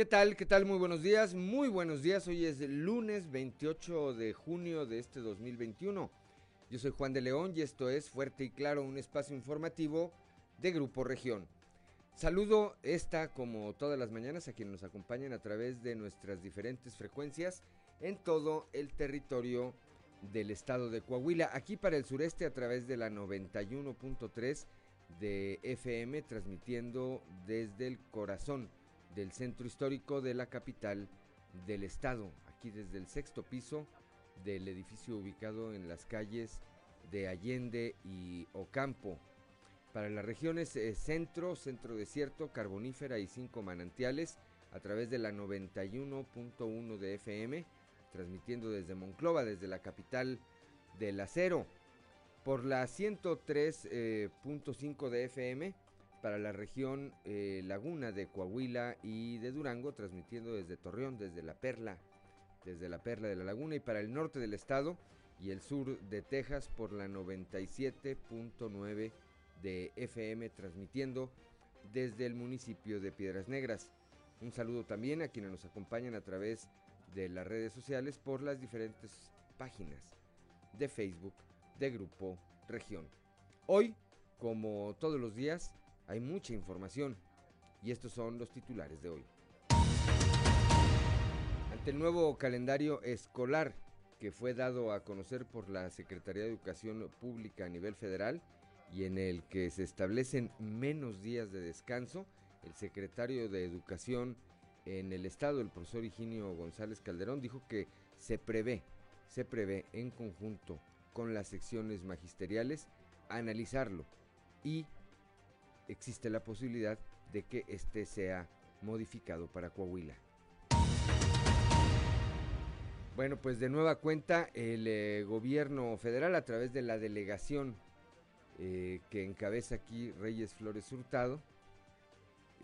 ¿Qué tal? ¿Qué tal? Muy buenos días. Muy buenos días. Hoy es lunes 28 de junio de este 2021. Yo soy Juan de León y esto es Fuerte y Claro, un espacio informativo de Grupo Región. Saludo esta como todas las mañanas a quienes nos acompañan a través de nuestras diferentes frecuencias en todo el territorio del estado de Coahuila. Aquí para el sureste a través de la 91.3 de FM, transmitiendo desde el corazón del centro histórico de la capital del estado, aquí desde el sexto piso del edificio ubicado en las calles de Allende y Ocampo. Para las regiones eh, centro, centro desierto, carbonífera y cinco manantiales, a través de la 91.1 de FM, transmitiendo desde Monclova, desde la capital del acero. Por la 103.5 eh, de FM, para la región eh, Laguna de Coahuila y de Durango, transmitiendo desde Torreón, desde la Perla, desde la Perla de la Laguna y para el norte del estado y el sur de Texas por la 97.9 de FM, transmitiendo desde el municipio de Piedras Negras. Un saludo también a quienes nos acompañan a través de las redes sociales por las diferentes páginas de Facebook de Grupo Región. Hoy, como todos los días, hay mucha información y estos son los titulares de hoy. Ante el nuevo calendario escolar que fue dado a conocer por la Secretaría de Educación Pública a nivel federal y en el que se establecen menos días de descanso, el secretario de Educación en el estado, el profesor Higinio González Calderón, dijo que se prevé, se prevé en conjunto con las secciones magisteriales analizarlo y existe la posibilidad de que este sea modificado para Coahuila. Bueno, pues de nueva cuenta el eh, gobierno federal a través de la delegación eh, que encabeza aquí Reyes Flores Hurtado,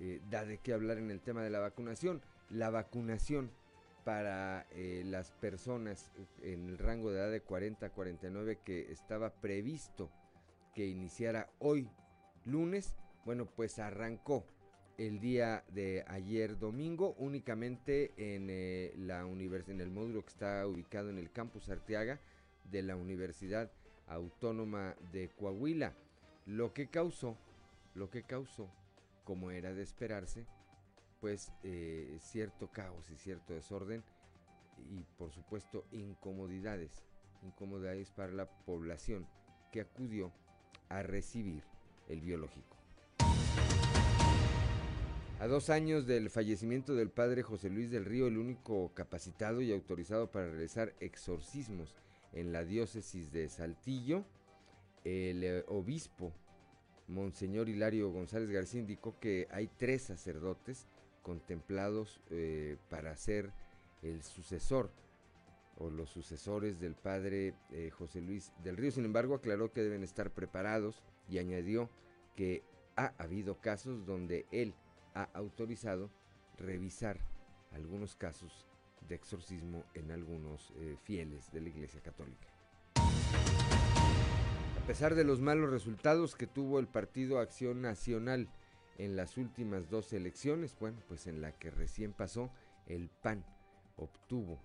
eh, da de qué hablar en el tema de la vacunación. La vacunación para las personas en el rango de edad de 40 a 49 que estaba previsto que iniciara hoy lunes, bueno, pues arrancó el día de ayer domingo únicamente en, eh, la en el módulo que está ubicado en el campus Arteaga de la Universidad Autónoma de Coahuila, lo que causó, lo que causó, como era de esperarse, pues eh, cierto caos y cierto desorden y por supuesto incomodidades, incomodidades para la población que acudió a recibir el biológico. A dos años del fallecimiento del padre José Luis del Río, el único capacitado y autorizado para realizar exorcismos en la diócesis de Saltillo, el eh, obispo Monseñor Hilario González García indicó que hay tres sacerdotes contemplados eh, para ser el sucesor o los sucesores del padre eh, José Luis del Río. Sin embargo, aclaró que deben estar preparados y añadió que ha habido casos donde él ha autorizado revisar algunos casos de exorcismo en algunos eh, fieles de la Iglesia Católica. A pesar de los malos resultados que tuvo el Partido Acción Nacional en las últimas dos elecciones, bueno, pues en la que recién pasó, el PAN obtuvo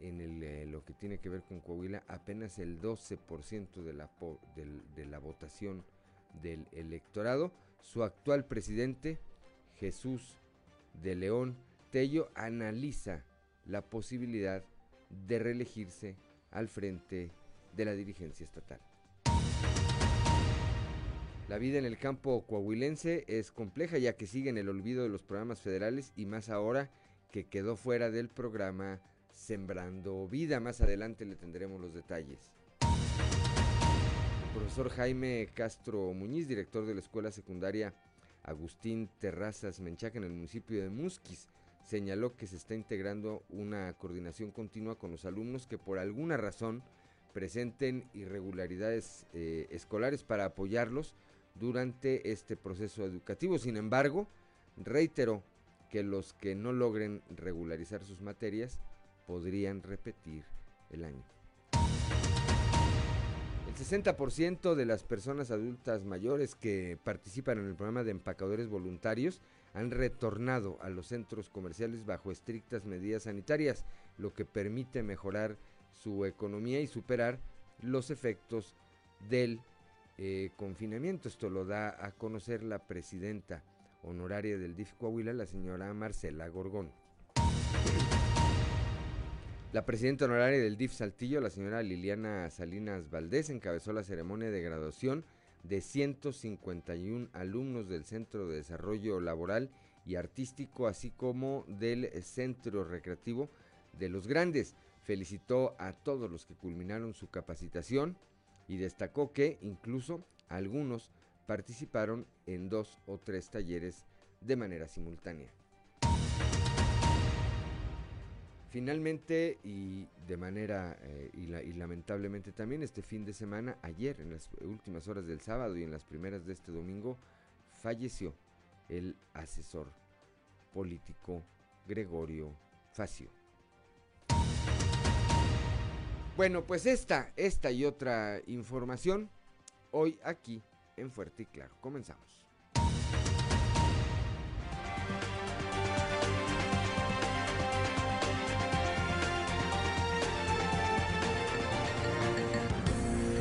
en eh, lo que tiene que ver con Coahuila apenas el 12% de la, de la votación del electorado. Su actual presidente, Jesús de León Tello analiza la posibilidad de reelegirse al frente de la dirigencia estatal. La vida en el campo coahuilense es compleja ya que sigue en el olvido de los programas federales y más ahora que quedó fuera del programa Sembrando Vida. Más adelante le tendremos los detalles. El profesor Jaime Castro Muñiz, director de la Escuela Secundaria Agustín Terrazas Menchaca en el municipio de Musquis señaló que se está integrando una coordinación continua con los alumnos que por alguna razón presenten irregularidades eh, escolares para apoyarlos durante este proceso educativo. Sin embargo, reiteró que los que no logren regularizar sus materias podrían repetir el año. 60% de las personas adultas mayores que participan en el programa de empacadores voluntarios han retornado a los centros comerciales bajo estrictas medidas sanitarias, lo que permite mejorar su economía y superar los efectos del eh, confinamiento. Esto lo da a conocer la presidenta honoraria del DIF Coahuila, la señora Marcela Gorgón. La presidenta honoraria del DIF Saltillo, la señora Liliana Salinas Valdés, encabezó la ceremonia de graduación de 151 alumnos del Centro de Desarrollo Laboral y Artístico, así como del Centro Recreativo de los Grandes. Felicitó a todos los que culminaron su capacitación y destacó que incluso algunos participaron en dos o tres talleres de manera simultánea. Finalmente y de manera eh, y, y, lamentablemente también este fin de semana, ayer en las últimas horas del sábado y en las primeras de este domingo, falleció el asesor político Gregorio Facio. Bueno, pues esta, esta y otra información hoy aquí en Fuerte y Claro. Comenzamos.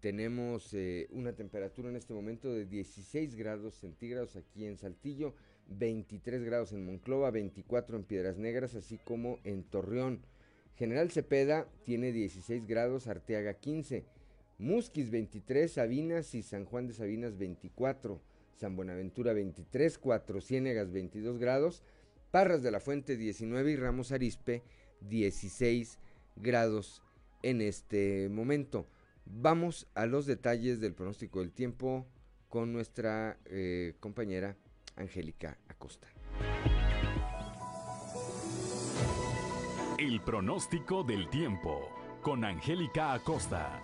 Tenemos eh, una temperatura en este momento de 16 grados centígrados aquí en Saltillo, 23 grados en Monclova, 24 en Piedras Negras, así como en Torreón. General Cepeda tiene 16 grados, Arteaga 15, Musquis 23, Sabinas y San Juan de Sabinas 24, San Buenaventura 23, Cuatro Ciénegas 22 grados, Parras de la Fuente 19 y Ramos Arispe 16 grados en este momento. Vamos a los detalles del pronóstico del tiempo con nuestra eh, compañera Angélica Acosta. El pronóstico del tiempo con Angélica Acosta.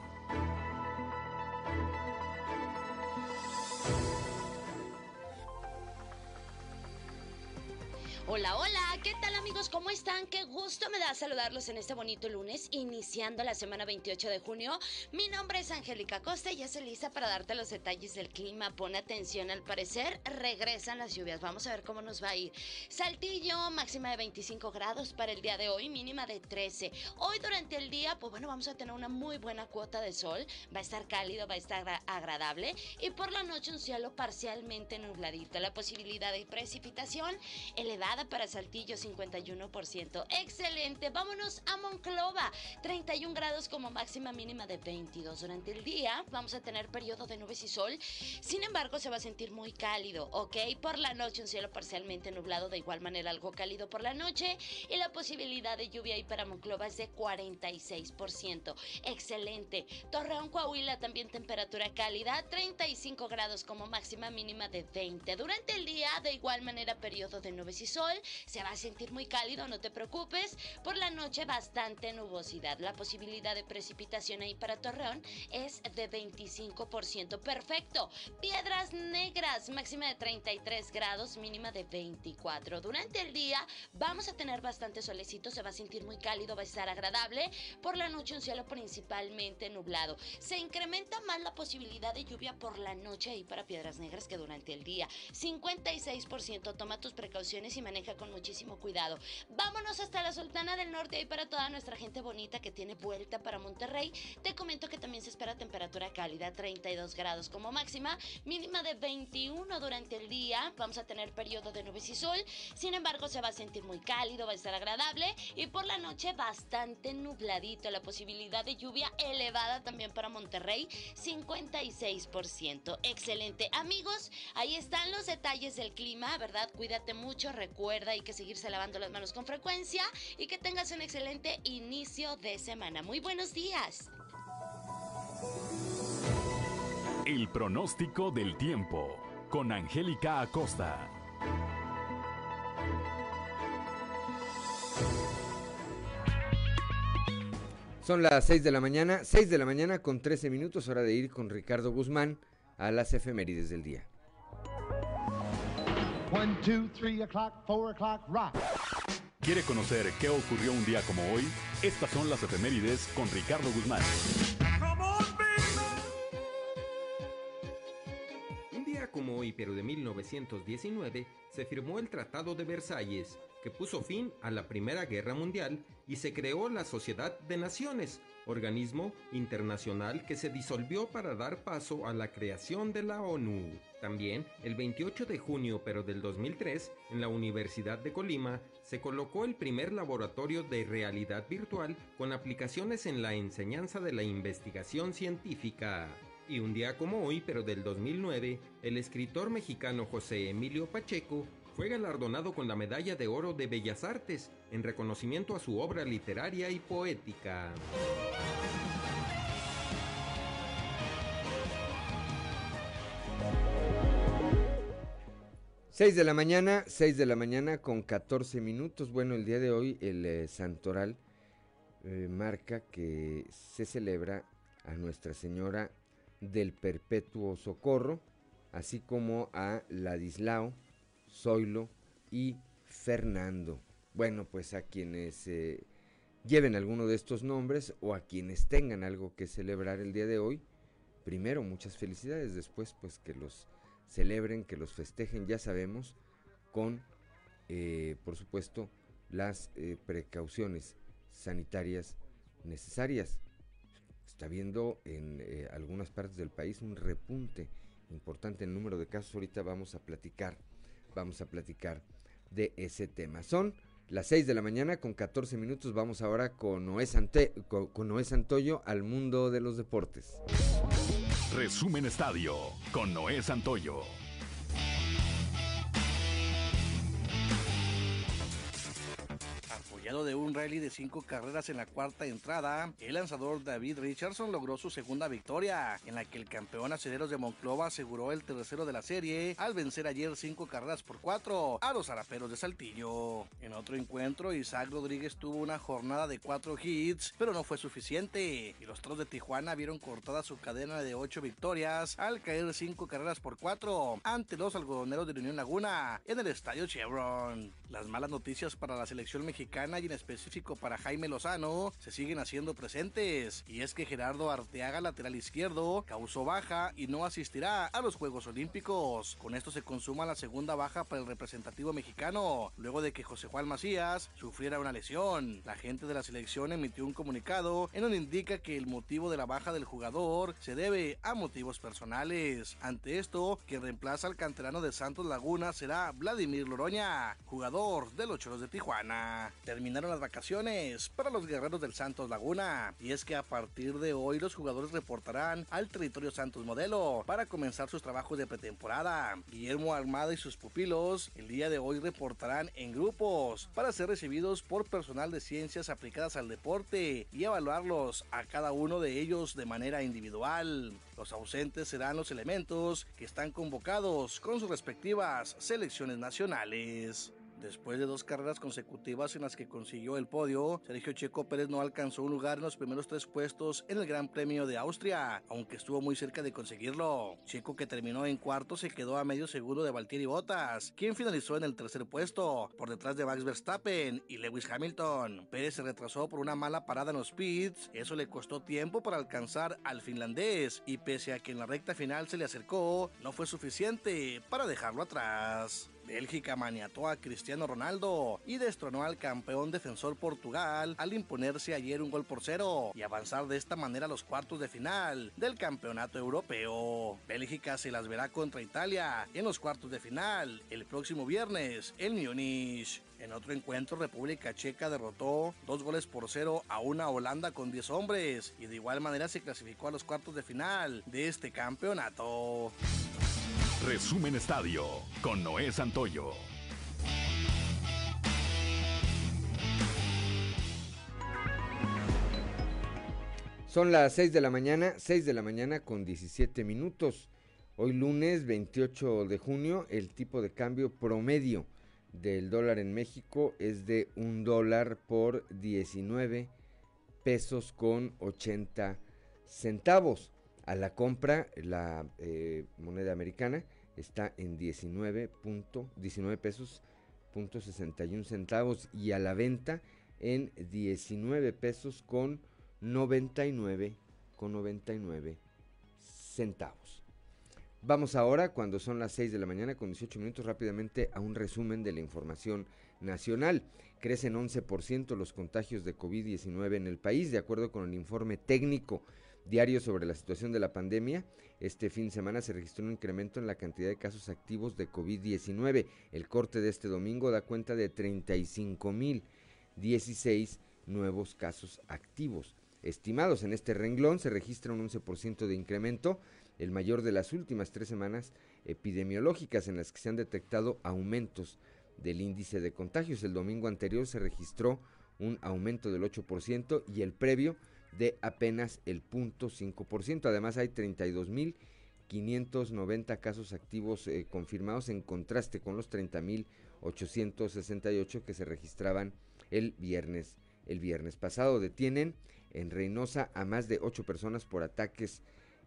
Hola, hola, ¿qué tal ¿Cómo están? Qué gusto me da saludarlos en este bonito lunes, iniciando la semana 28 de junio. Mi nombre es Angélica Costa y ya estoy lista para darte los detalles del clima. Pon atención, al parecer regresan las lluvias. Vamos a ver cómo nos va a ir. Saltillo, máxima de 25 grados para el día de hoy, mínima de 13. Hoy durante el día, pues bueno, vamos a tener una muy buena cuota de sol. Va a estar cálido, va a estar agradable. Y por la noche un cielo parcialmente nubladito. La posibilidad de precipitación elevada para Saltillo 51%. Excelente, vámonos a Monclova, 31 grados como máxima mínima de 22. Durante el día vamos a tener periodo de nubes y sol, sin embargo se va a sentir muy cálido, ¿ok? Por la noche un cielo parcialmente nublado, de igual manera algo cálido por la noche y la posibilidad de lluvia ahí para Monclova es de 46%. Excelente. Torreón, Coahuila también temperatura cálida, 35 grados como máxima mínima de 20. Durante el día de igual manera periodo de nubes y sol, se va a sentir muy cálido, no te preocupes. Por la noche bastante nubosidad. La posibilidad de precipitación ahí para Torreón es de 25%. Perfecto. Piedras negras, máxima de 33 grados, mínima de 24. Durante el día vamos a tener bastante solecito, se va a sentir muy cálido, va a estar agradable. Por la noche un cielo principalmente nublado. Se incrementa más la posibilidad de lluvia por la noche ahí para Piedras Negras que durante el día. 56%. Toma tus precauciones y maneja con muchísimo cuidado. Vámonos hasta la Sultana del Norte y para toda nuestra gente bonita que tiene vuelta para Monterrey. Te comento que también se espera temperatura cálida, 32 grados como máxima, mínima de 21 durante el día. Vamos a tener periodo de nubes y sol. Sin embargo, se va a sentir muy cálido, va a estar agradable y por la noche bastante nubladito. La posibilidad de lluvia elevada también para Monterrey, 56%. Excelente. Amigos, ahí están los detalles del clima, ¿verdad? Cuídate mucho, recuerda Recuerda, hay que seguirse lavando las manos con frecuencia y que tengas un excelente inicio de semana. Muy buenos días. El pronóstico del tiempo con Angélica Acosta. Son las 6 de la mañana, 6 de la mañana con 13 minutos, hora de ir con Ricardo Guzmán a las efemérides del día. One, two, three o'clock, four o'clock, rock. ¿Quiere conocer qué ocurrió un día como hoy? Estas son las efemérides con Ricardo Guzmán. Un día como hoy, pero de 1919, se firmó el Tratado de Versalles, que puso fin a la Primera Guerra Mundial y se creó la Sociedad de Naciones, organismo internacional que se disolvió para dar paso a la creación de la ONU. También, el 28 de junio pero del 2003, en la Universidad de Colima, se colocó el primer laboratorio de realidad virtual con aplicaciones en la enseñanza de la investigación científica. Y un día como hoy, pero del 2009, el escritor mexicano José Emilio Pacheco fue galardonado con la Medalla de Oro de Bellas Artes en reconocimiento a su obra literaria y poética. Seis de la mañana, 6 de la mañana con 14 minutos. Bueno, el día de hoy el eh, Santoral eh, marca que se celebra a Nuestra Señora del Perpetuo Socorro, así como a Ladislao, Zoilo y Fernando. Bueno, pues a quienes eh, lleven alguno de estos nombres o a quienes tengan algo que celebrar el día de hoy, primero muchas felicidades, después pues que los celebren, que los festejen, ya sabemos, con, eh, por supuesto, las eh, precauciones sanitarias necesarias. Está viendo en algunas partes del país un repunte importante en el número de casos. Ahorita vamos a platicar vamos a platicar de ese tema. Son las 6 de la mañana con 14 minutos. Vamos ahora con Noé, con Noé Santoyo al mundo de los deportes. Resumen Estadio con Noé Santoyo. De un rally de cinco carreras en la cuarta entrada, el lanzador David Richardson logró su segunda victoria, en la que el campeón acederos de Monclova aseguró el tercero de la serie al vencer ayer cinco carreras por cuatro a los araperos de Saltillo. En otro encuentro, Isaac Rodríguez tuvo una jornada de cuatro hits, pero no fue suficiente, y los Tros de Tijuana vieron cortada su cadena de ocho victorias al caer cinco carreras por cuatro ante los algodoneros de Unión Laguna en el estadio Chevron. Las malas noticias para la selección mexicana y en específico para Jaime Lozano se siguen haciendo presentes. Y es que Gerardo Arteaga, lateral izquierdo, causó baja y no asistirá a los Juegos Olímpicos. Con esto se consuma la segunda baja para el representativo mexicano, luego de que José Juan Macías sufriera una lesión. La gente de la selección emitió un comunicado en donde indica que el motivo de la baja del jugador se debe a motivos personales. Ante esto, quien reemplaza al canterano de Santos Laguna será Vladimir Loroña, jugador de los Choros de Tijuana terminaron las vacaciones para los guerreros del Santos Laguna. Y es que a partir de hoy los jugadores reportarán al territorio Santos Modelo para comenzar sus trabajos de pretemporada. Guillermo Armada y sus pupilos el día de hoy reportarán en grupos para ser recibidos por personal de ciencias aplicadas al deporte y evaluarlos a cada uno de ellos de manera individual. Los ausentes serán los elementos que están convocados con sus respectivas selecciones nacionales. Después de dos carreras consecutivas en las que consiguió el podio, Sergio Checo Pérez no alcanzó un lugar en los primeros tres puestos en el Gran Premio de Austria, aunque estuvo muy cerca de conseguirlo. Checo que terminó en cuarto se quedó a medio segundo de Valtteri Bottas, quien finalizó en el tercer puesto, por detrás de Max Verstappen y Lewis Hamilton. Pérez se retrasó por una mala parada en los pits, eso le costó tiempo para alcanzar al finlandés y pese a que en la recta final se le acercó, no fue suficiente para dejarlo atrás. Bélgica maniató a Cristiano Ronaldo y destronó al campeón defensor Portugal al imponerse ayer un gol por cero y avanzar de esta manera a los cuartos de final del campeonato europeo. Bélgica se las verá contra Italia en los cuartos de final el próximo viernes en Múnich. En otro encuentro, República Checa derrotó dos goles por cero a una Holanda con 10 hombres y de igual manera se clasificó a los cuartos de final de este campeonato. Resumen Estadio con Noé Santoyo. Son las 6 de la mañana, 6 de la mañana con 17 minutos. Hoy lunes 28 de junio, el tipo de cambio promedio del dólar en México es de un dólar por 19 pesos con 80 centavos. A la compra, la eh, moneda americana está en 19, 19 pesos punto 61 centavos y a la venta en 19 pesos con 99 con 99 centavos. Vamos ahora, cuando son las 6 de la mañana con 18 minutos, rápidamente a un resumen de la información nacional. Crecen 11% los contagios de COVID-19 en el país, de acuerdo con el informe técnico diario sobre la situación de la pandemia. Este fin de semana se registró un incremento en la cantidad de casos activos de COVID-19. El corte de este domingo da cuenta de 35.016 nuevos casos activos. Estimados en este renglón se registra un 11% de incremento, el mayor de las últimas tres semanas epidemiológicas en las que se han detectado aumentos del índice de contagios. El domingo anterior se registró un aumento del 8% y el previo de apenas el 0.5%. Además hay 32.590 casos activos eh, confirmados en contraste con los 30.868 que se registraban el viernes, el viernes pasado. Detienen en Reynosa a más de 8 personas por ataques,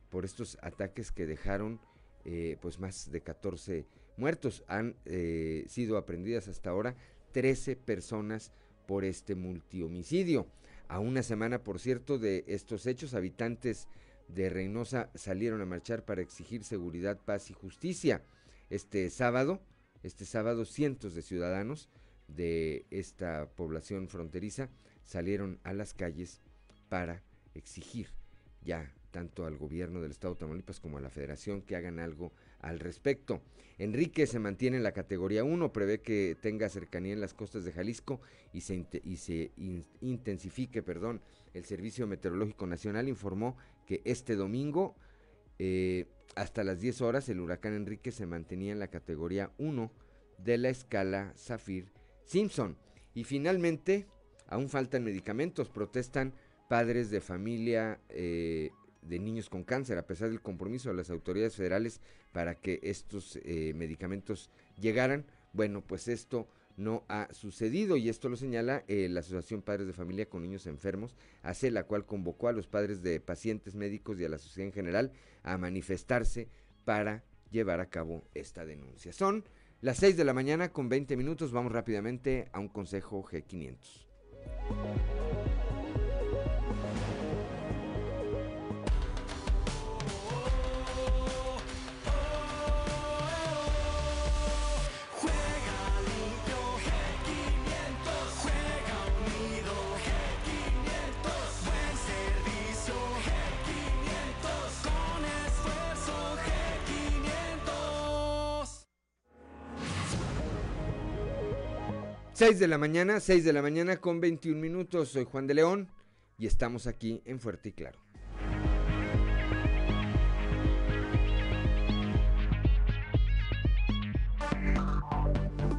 por estos ataques que dejaron eh, pues más de 14 muertos. Han eh, sido aprendidas hasta ahora 13 personas por este multihomicidio. A una semana, por cierto, de estos hechos, habitantes de Reynosa salieron a marchar para exigir seguridad, paz y justicia. Este sábado, este sábado cientos de ciudadanos de esta población fronteriza salieron a las calles para exigir ya tanto al gobierno del estado de Tamaulipas como a la federación que hagan algo al respecto. Enrique se mantiene en la categoría 1, prevé que tenga cercanía en las costas de Jalisco y se, intensifique perdón, el Servicio Meteorológico Nacional informó que este domingo eh, hasta las 10 horas el huracán Enrique se mantenía en la categoría 1 de la escala Zafir Simpson. Y finalmente, aún faltan medicamentos, protestan padres de familia eh, de niños con cáncer, a pesar del compromiso de las autoridades federales para que estos eh, medicamentos llegaran. Bueno, pues esto no ha sucedido y esto lo señala eh, la Asociación Padres de Familia con Niños Enfermos, hace la cual convocó a los padres de pacientes médicos y a la sociedad en general a manifestarse para llevar a cabo esta denuncia. Son las 6 de la mañana con 20 minutos, vamos rápidamente a un consejo G500. 6 de la mañana, 6 de la mañana con 21 minutos. Soy Juan de León y estamos aquí en Fuerte y Claro.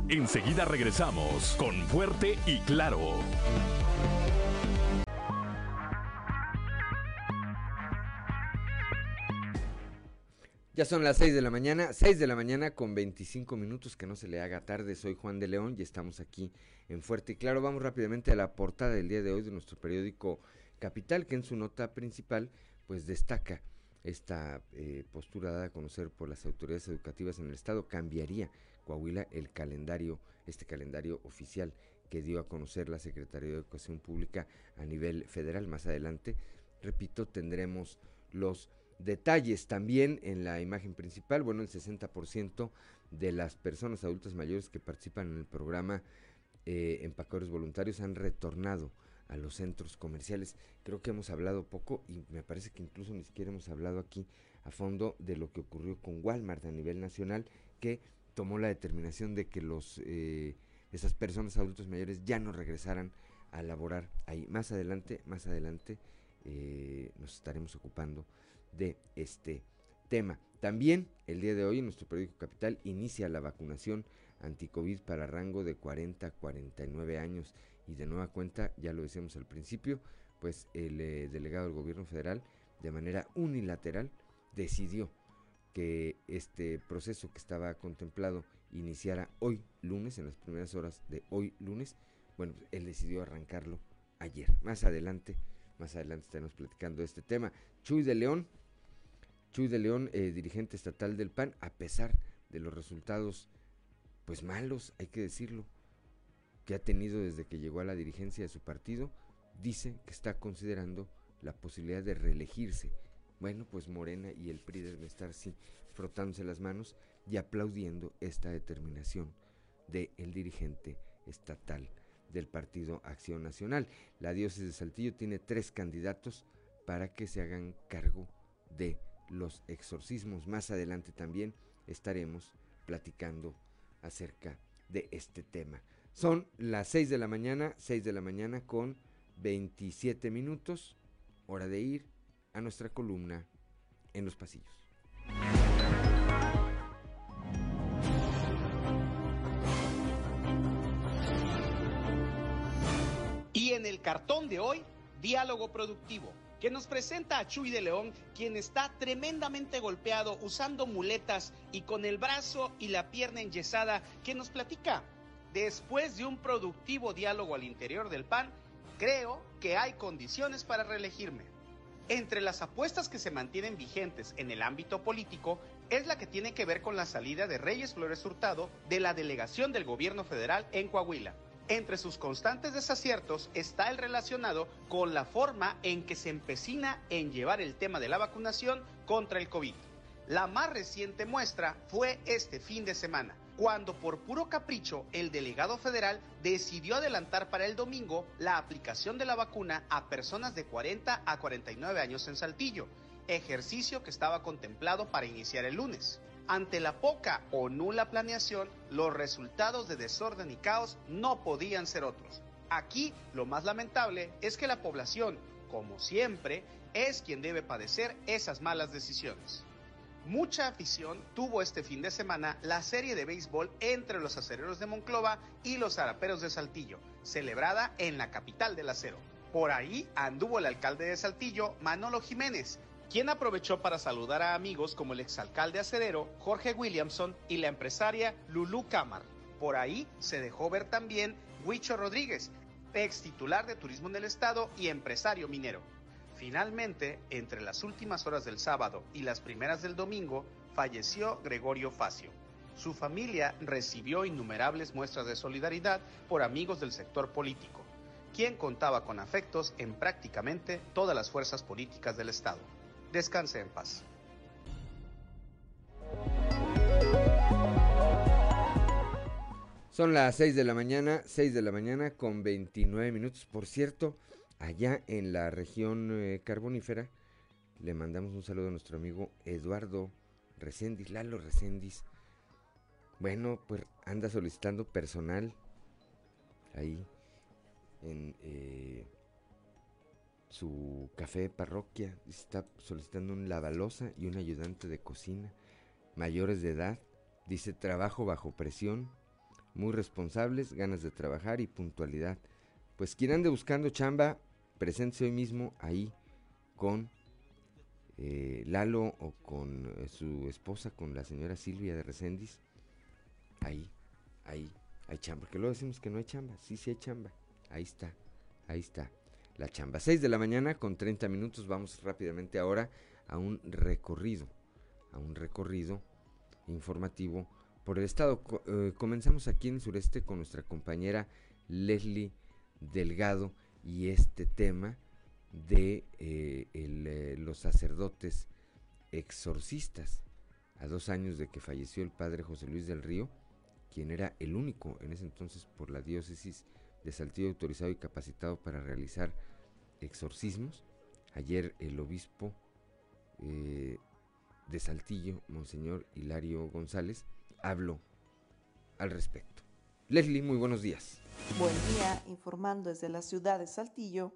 Enseguida regresamos con Fuerte y Claro. Ya son las 6 de la mañana, 6 de la mañana con 25 minutos, que no se le haga tarde. Soy Juan de León y estamos aquí en Fuerte y Claro. Vamos rápidamente a la portada del día de hoy de nuestro periódico Capital, que en su nota principal pues destaca esta eh, postura dada a conocer por las autoridades educativas en el estado. Cambiaría Coahuila el calendario, este calendario oficial que dio a conocer la Secretaría de Educación Pública a nivel federal. Más adelante, repito, tendremos los detalles también en la imagen principal. Bueno, el 60% de las personas adultas mayores que participan en el programa eh, Empacadores Voluntarios han retornado a los centros comerciales. Creo que hemos hablado poco y me parece que incluso ni siquiera hemos hablado aquí a fondo de lo que ocurrió con Walmart a nivel nacional, que tomó la determinación de que los eh, esas personas adultos mayores ya no regresaran a laborar ahí. Más adelante, más adelante eh, nos estaremos ocupando de este tema. También el día de hoy nuestro periódico Capital inicia la vacunación anticovid para rango de 40 a 49 años y de nueva cuenta, ya lo decíamos al principio, pues el eh, delegado del gobierno federal de manera unilateral decidió que este proceso que estaba contemplado iniciara hoy lunes, en las primeras horas de hoy lunes, bueno, él decidió arrancarlo ayer. Más adelante Más adelante estaremos platicando de este tema. Chuy de León, Chuy de León, eh, dirigente estatal del PAN, a pesar de los resultados, pues malos, hay que decirlo, que ha tenido desde que llegó a la dirigencia de su partido, dice que está considerando la posibilidad de reelegirse. Bueno, pues Morena y el PRI deben estar así, frotándose las manos y aplaudiendo esta determinación del dirigente estatal del Partido Acción Nacional. La diócesis de Saltillo tiene tres candidatos para que se hagan cargo de los exorcismos. Más adelante también estaremos platicando acerca de este tema. Son las 6 de la mañana, 6 de la mañana con 27 minutos, hora de ir a nuestra columna en los pasillos. Y en el cartón de hoy, diálogo productivo, que nos presenta a Chuy de León, quien está tremendamente golpeado usando muletas y con el brazo y la pierna enyesada, que nos platica. Después de un productivo diálogo al interior del PAN, creo que hay condiciones para reelegirme. Entre las apuestas que se mantienen vigentes en el ámbito político es la que tiene que ver con la salida de Reyes Flores Hurtado de la delegación del gobierno federal en Coahuila. Entre sus constantes desaciertos está el relacionado con la forma en que se empecina en llevar el tema de la vacunación contra el COVID. La más reciente muestra fue este fin de semana, cuando por puro capricho el delegado federal decidió adelantar para el domingo la aplicación de la vacuna a personas de 40 a 49 años en Saltillo, ejercicio que estaba contemplado para iniciar el lunes. Ante la poca o nula planeación, los resultados de desorden y caos no podían ser otros. Aquí lo más lamentable es que la población, como siempre, es quien debe padecer esas malas decisiones. Mucha afición tuvo este fin de semana la serie de béisbol entre los acereros de Monclova y los araperos de Saltillo, celebrada en la capital del acero. Por ahí anduvo el alcalde de Saltillo, Manolo Jiménez, quien aprovechó para saludar a amigos como el exalcalde acerero Jorge Williamson y la empresaria Lulú Cámar. Por ahí se dejó ver también Huicho Rodríguez, ex titular de Turismo en el Estado y empresario minero. Finalmente, entre las últimas horas del sábado y las primeras del domingo, falleció Gregorio Facio. Su familia recibió innumerables muestras de solidaridad por amigos del sector político, quien contaba con afectos en prácticamente todas las fuerzas políticas del Estado. Descanse en paz. Son las 6 de la mañana, 6 de la mañana con 29 minutos. Por cierto, allá en la región eh, carbonífera, le mandamos un saludo a nuestro amigo Eduardo Recendis, Lalo Recendis. Bueno, pues anda solicitando personal ahí en eh, su café parroquia. Está solicitando un lavalosa y un ayudante de cocina, mayores de edad. Dice trabajo bajo presión, muy responsables, ganas de trabajar y puntualidad. Pues quien ande buscando chamba, presente hoy mismo ahí con eh, Lalo o con eh, su esposa, con la señora Silvia de Recendis. Ahí, ahí, hay chamba. Porque luego decimos que no hay chamba. Sí, sí hay chamba. Ahí está, ahí está la chamba. 6 de la mañana con 30 minutos. Vamos rápidamente ahora a un recorrido, a un recorrido informativo por el estado. Eh, comenzamos aquí en sureste con nuestra compañera Leslie Delgado y este tema de eh, eh, los sacerdotes exorcistas. A dos años de que falleció el padre José Luis del Río, quien era el único en ese entonces por la diócesis de Saltillo autorizado y capacitado para realizar exorcismos. Ayer el obispo de Saltillo, Monseñor Hilario González, habló al respecto. Leslie, muy buenos días. Buen día, informando desde la ciudad de Saltillo.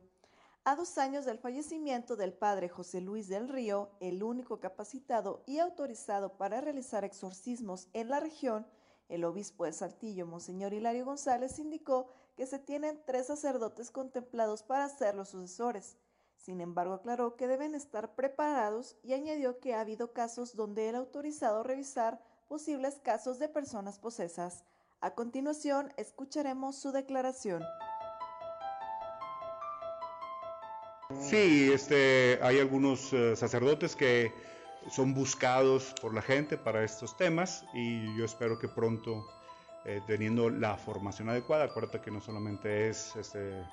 A dos años del fallecimiento del padre José Luis del Río, el único capacitado y autorizado para realizar exorcismos en la región, el obispo de Saltillo, Monseñor Hilario González, indicó que se tienen tres sacerdotes contemplados para ser los sucesores. Sin embargo, aclaró que deben estar preparados y añadió que ha habido casos donde ha autorizado revisar posibles casos de personas posesas. A continuación, escucharemos su declaración. Sí, este, hay algunos eh, sacerdotes que son buscados por la gente para estos temas y yo espero que pronto, eh, teniendo la formación adecuada, acuérdate que no solamente es este,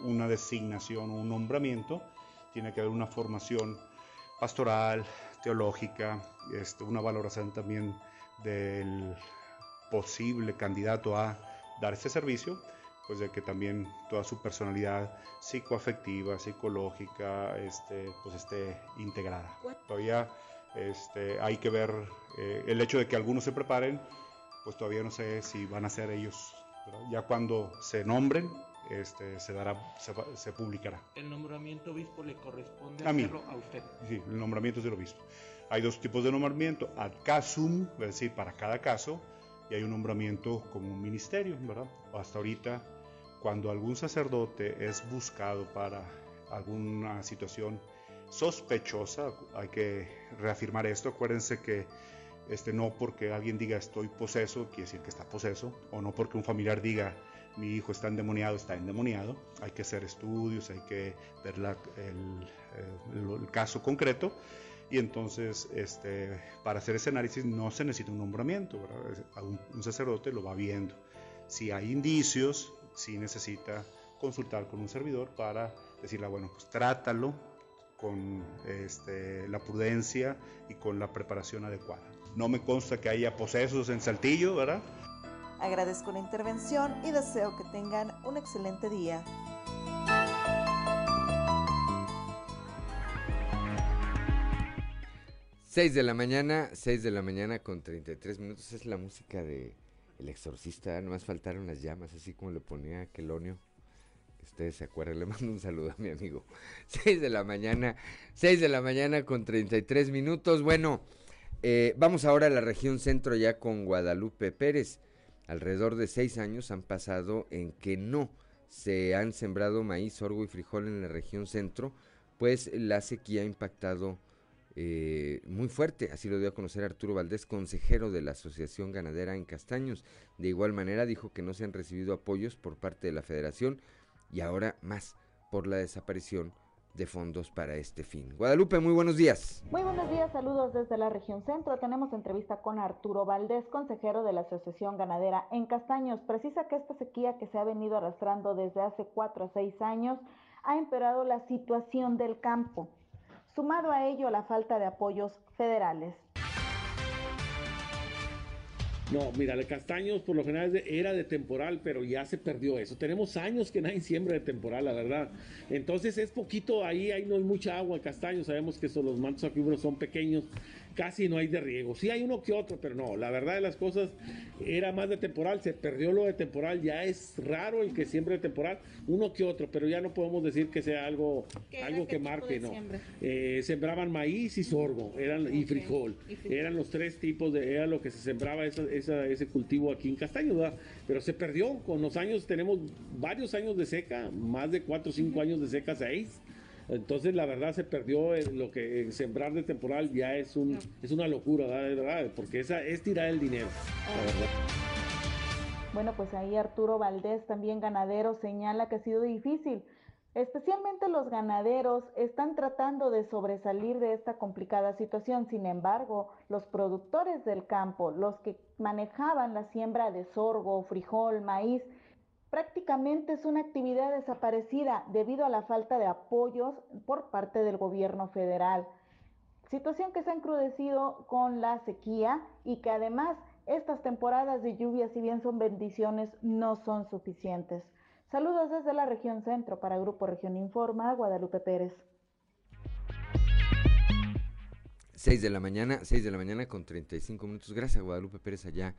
una designación o un nombramiento, tiene que haber una formación pastoral, teológica, este, una valoración también del posible candidato a dar este servicio, pues de que también toda su personalidad psicoafectiva, psicológica, este, pues esté integrada. Todavía este, hay que ver eh, el hecho de que algunos se preparen, pues todavía no sé si van a ser ellos. Ya cuando se nombren, este, se dará, se, publicará. ¿El nombramiento obispo le corresponde a, hacerlo a usted? Sí, el nombramiento es del obispo. Hay dos tipos de nombramiento, ad casum, es decir, para cada caso, y hay un nombramiento como un ministerio, ¿verdad? Hasta ahorita, cuando algún sacerdote es buscado para alguna situación sospechosa, hay que reafirmar esto, acuérdense que este, no porque alguien diga estoy poseso, quiere decir que está poseso, o no porque un familiar diga mi hijo está endemoniado, está endemoniado, hay que hacer estudios, hay que ver el, caso concreto, y entonces este, para hacer ese análisis no se necesita un nombramiento, un, sacerdote lo va viendo. Si hay indicios, sí necesita consultar con un servidor para decirle, bueno, pues trátalo con este, la prudencia y con la preparación adecuada. No me consta que haya posesos en Saltillo, ¿verdad? Agradezco la intervención y deseo que tengan un excelente día. Seis de la mañana, seis de la mañana con 33 minutos. Es la música de El Exorcista. No más faltaron las llamas, así como le ponía Quelonio ustedes se acuerdan, le mando un saludo a mi amigo. 6 de la mañana, 6 de la mañana con 33 minutos. Bueno, eh, vamos ahora a la región centro ya con Guadalupe Pérez. Alrededor de seis años han pasado en que no se han sembrado maíz, sorgo y frijol en la región centro, pues la sequía ha impactado eh, muy fuerte, así lo dio a conocer Arturo Valdés, consejero de la Asociación Ganadera en Castaños. De igual manera dijo que no se han recibido apoyos por parte de la federación y ahora más por la desaparición de fondos para este fin. Guadalupe, muy buenos días. Muy buenos días, saludos desde la región centro. Tenemos entrevista con Arturo Valdés, consejero de la Asociación Ganadera en Castaños. Precisa que esta sequía que se ha venido arrastrando desde hace cuatro a seis años ha empeorado la situación del campo, sumado a ello la falta de apoyos federales. No, mira, el castaños por lo general era de temporal, pero ya se perdió eso. Tenemos años que nadie siembra de temporal, la verdad. Entonces es poquito, ahí, ahí no hay mucha agua, castaños. Sabemos que son, los mantos acuíferos son pequeños casi no hay de riego. Sí hay uno que otro, pero no, la verdad de las cosas era más de temporal, se perdió lo de temporal, ya es raro el que siembre de temporal, uno que otro, pero ya no podemos decir que sea algo, algo que marque, no. Eh, sembraban maíz y sorgo, eran, y, frijol. eran los tres tipos de, era lo que se sembraba ese cultivo aquí en Castaño, pero se perdió, con los años tenemos varios años de seca, más de cuatro o cinco años de seca, seis. Entonces, la verdad, se perdió lo que sembrar de temporal ya es un es una locura, ¿verdad? Porque esa es tirar el dinero, Bueno, pues ahí Arturo Valdés, también ganadero, señala que ha sido difícil. Especialmente los ganaderos están tratando de sobresalir de esta complicada situación. Sin embargo, los productores del campo, los que manejaban la siembra de sorgo, frijol, maíz, prácticamente es una actividad desaparecida debido a la falta de apoyos por parte del gobierno federal. Situación que se ha encrudecido con la sequía y que además estas temporadas de lluvia, si bien son bendiciones, no son suficientes. Saludos desde la región centro para Grupo Región Informa, Guadalupe Pérez. 6 de la mañana, 6 de la mañana con 35 minutos. Gracias, Guadalupe Pérez, allá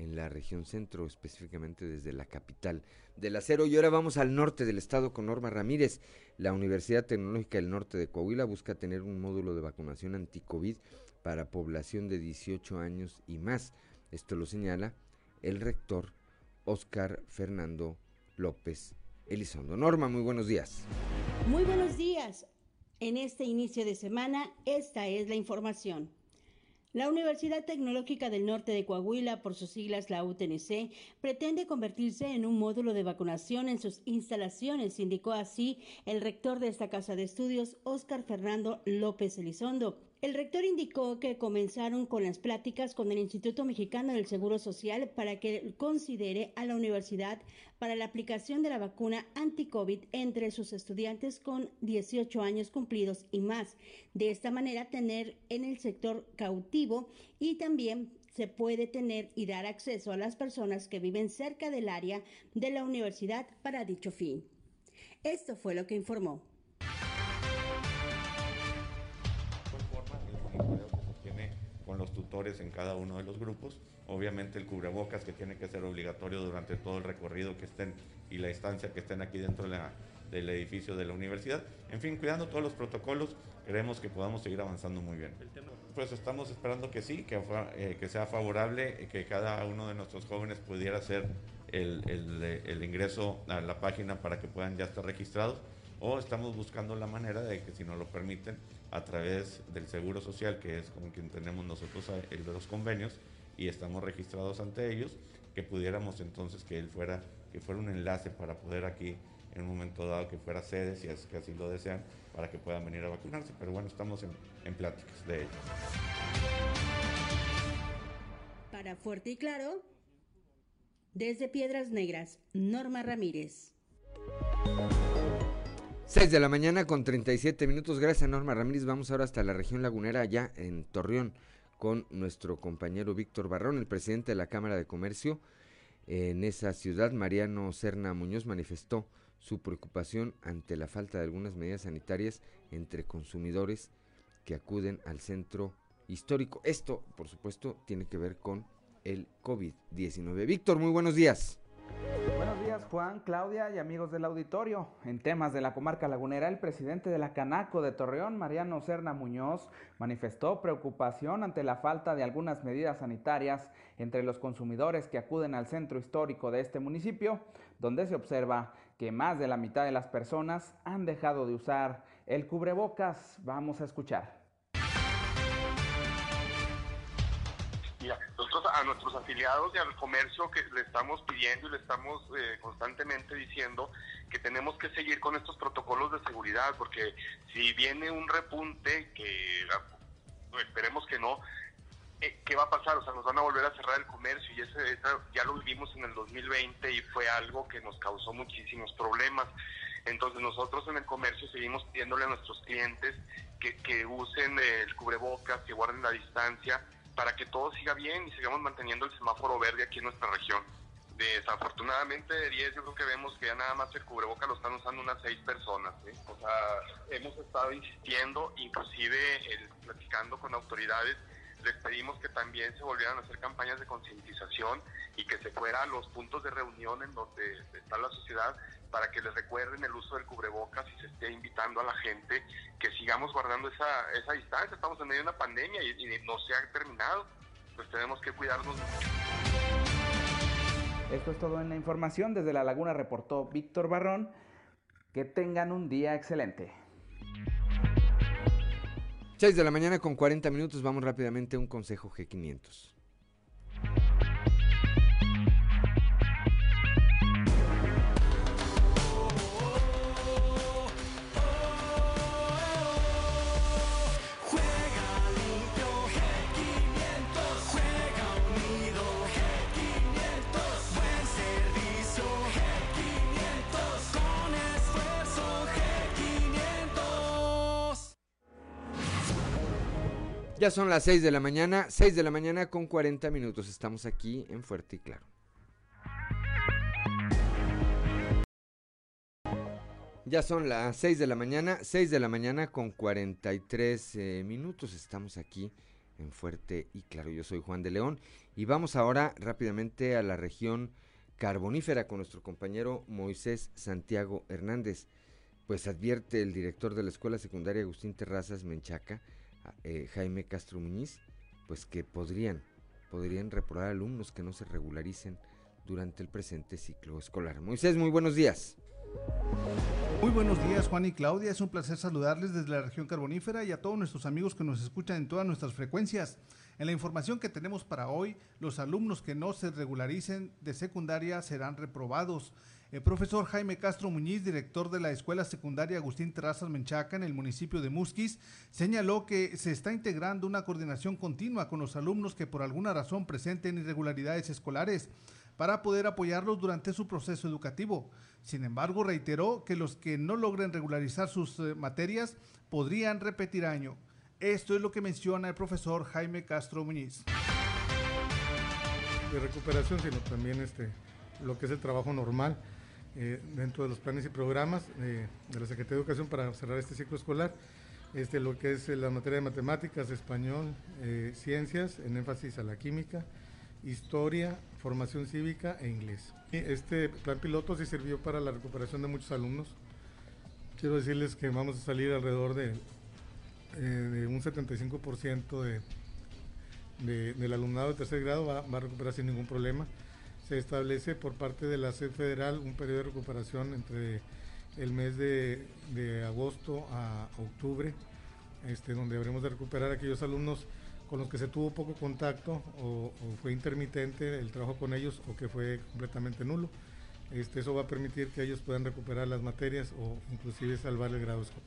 en la región centro, específicamente desde la capital del acero. Y ahora vamos al norte del estado con Norma Ramírez. La Universidad Tecnológica del Norte de Coahuila busca tener un módulo de vacunación anti-COVID para población de 18 años y más. Esto lo señala el rector Oscar Fernando López Elizondo. Norma, muy buenos días. Muy buenos días. En este inicio de semana, esta es la información. La Universidad Tecnológica del Norte de Coahuila, por sus siglas la UTNC, pretende convertirse en un módulo de vacunación en sus instalaciones, indicó así el rector de esta casa de estudios, Óscar Fernando López Elizondo. El rector indicó que comenzaron con las pláticas con el Instituto Mexicano del Seguro Social para que considere a la universidad para la aplicación de la vacuna anti-COVID entre sus estudiantes con 18 años cumplidos y más. De esta manera, tener en el sector cautivo y también se puede tener y dar acceso a las personas que viven cerca del área de la universidad para dicho fin. Esto fue lo que informó. Con los tutores en cada uno de los grupos. Obviamente el cubrebocas que tiene que ser obligatorio durante todo el recorrido que estén y la instancia que estén aquí dentro del edificio de la universidad. En fin, cuidando todos los protocolos, creemos que podamos seguir avanzando muy bien. Pues estamos esperando que sí, que, eh, que sea favorable, que cada uno de nuestros jóvenes pudiera hacer el, el ingreso a la página para que puedan ya estar registrados o estamos buscando la manera de que si nos lo permiten a través del Seguro Social, que es con quien tenemos nosotros el de los convenios y estamos registrados ante ellos, que pudiéramos entonces que él fuera, que fuera un enlace para poder aquí en un momento dado que fuera sede, si es que así lo desean, para que puedan venir a vacunarse. Pero bueno, estamos en, en pláticas de ello. Para Fuerte y Claro, desde Piedras Negras, Norma Ramírez. 6 de la mañana con 37 minutos. Gracias, Norma Ramírez. Vamos ahora hasta la región lagunera, allá en Torreón, con nuestro compañero Víctor Barrón, el presidente de la Cámara de Comercio. En esa ciudad, Mariano Serna Muñoz manifestó su preocupación ante la falta de algunas medidas sanitarias entre consumidores que acuden al centro histórico. Esto, por supuesto, tiene que ver con el COVID-19. Víctor, muy buenos días. Buenos días Juan, Claudia y amigos del auditorio. En temas de la comarca lagunera, el presidente de la Canaco de Torreón, Mariano Serna Muñoz, manifestó preocupación ante la falta de algunas medidas sanitarias entre los consumidores que acuden al centro histórico de este municipio, donde se observa que más de la mitad de las personas han dejado de usar el cubrebocas. Vamos a escuchar. A nuestros afiliados y al comercio que le estamos pidiendo y le estamos eh, constantemente diciendo que tenemos que seguir con estos protocolos de seguridad, porque si viene un repunte, que ah, esperemos que no, eh, ¿qué va a pasar? O sea, nos van a volver a cerrar el comercio y ese, ya lo vivimos en el 2020 y fue algo que nos causó muchísimos problemas. Entonces nosotros en el comercio seguimos pidiéndole a nuestros clientes que, que usen el cubrebocas, que guarden la distancia para que todo siga bien y sigamos manteniendo el semáforo verde aquí en nuestra región. Desafortunadamente de 10 yo creo que vemos que ya nada más el cubreboca lo están usando unas 6 personas. O sea, hemos estado insistiendo, inclusive platicando con autoridades, les pedimos que también se volvieran a hacer campañas de concientización y que se fuera a los puntos de reunión en donde está la sociedad para que les recuerden el uso del cubrebocas y se esté invitando a la gente que sigamos guardando esa, esa distancia. Estamos en medio de una pandemia y, y no se ha terminado, pues tenemos que cuidarnos Esto es todo en la información. Desde La Laguna reportó Víctor Barrón. Que tengan un día excelente. 6 de la mañana con 40 minutos. Vamos rápidamente a un consejo G500. Ya son las 6 de la mañana, 6 de la mañana con 40 minutos. Estamos aquí en Fuerte y Claro. Ya son las 6 de la mañana, 6 de la mañana con 43 eh, minutos. Estamos aquí en Fuerte y Claro. Yo soy Juan de León y vamos ahora rápidamente a la región carbonífera con nuestro compañero Moisés Santiago Hernández. Pues advierte el director de la Escuela Secundaria Agustín Terrazas Menchaca eh, Jaime Castro Muñiz, pues que podrían, podrían reprobar alumnos que no se regularicen durante el presente ciclo escolar. Moisés, muy buenos días. Muy buenos días Juan y Claudia, es un placer saludarles desde la región carbonífera y a todos nuestros amigos que nos escuchan en todas nuestras frecuencias. En la información que tenemos para hoy, los alumnos que no se regularicen de secundaria serán reprobados. El profesor Jaime Castro Muñiz, director de la Escuela Secundaria Agustín Terrazas Menchaca en el municipio de Musquis, señaló que se está integrando una coordinación continua con los alumnos que por alguna razón presenten irregularidades escolares para poder apoyarlos durante su proceso educativo. Sin embargo, reiteró que los que no logren regularizar sus eh, materias podrían repetir año. Esto es lo que menciona el profesor Jaime Castro Muñiz. De recuperación, sino también este, lo que es el trabajo normal eh, dentro de los planes y programas eh, de la Secretaría de Educación para cerrar este ciclo escolar, este, lo que es la materia de matemáticas, español, eh, ciencias, en énfasis a la química, historia, formación cívica e inglés. Este plan piloto sí sirvió para la recuperación de muchos alumnos. Quiero decirles que vamos a salir alrededor de, de un 75% de, de, del alumnado de tercer grado, va, va a recuperar sin ningún problema se establece por parte de la SED federal un periodo de recuperación entre el mes de, agosto a octubre, este, donde habremos de recuperar aquellos alumnos con los que se tuvo poco contacto o, fue intermitente el trabajo con ellos o que fue completamente nulo. Este, eso va a permitir que ellos puedan recuperar las materias o inclusive salvar el grado escolar.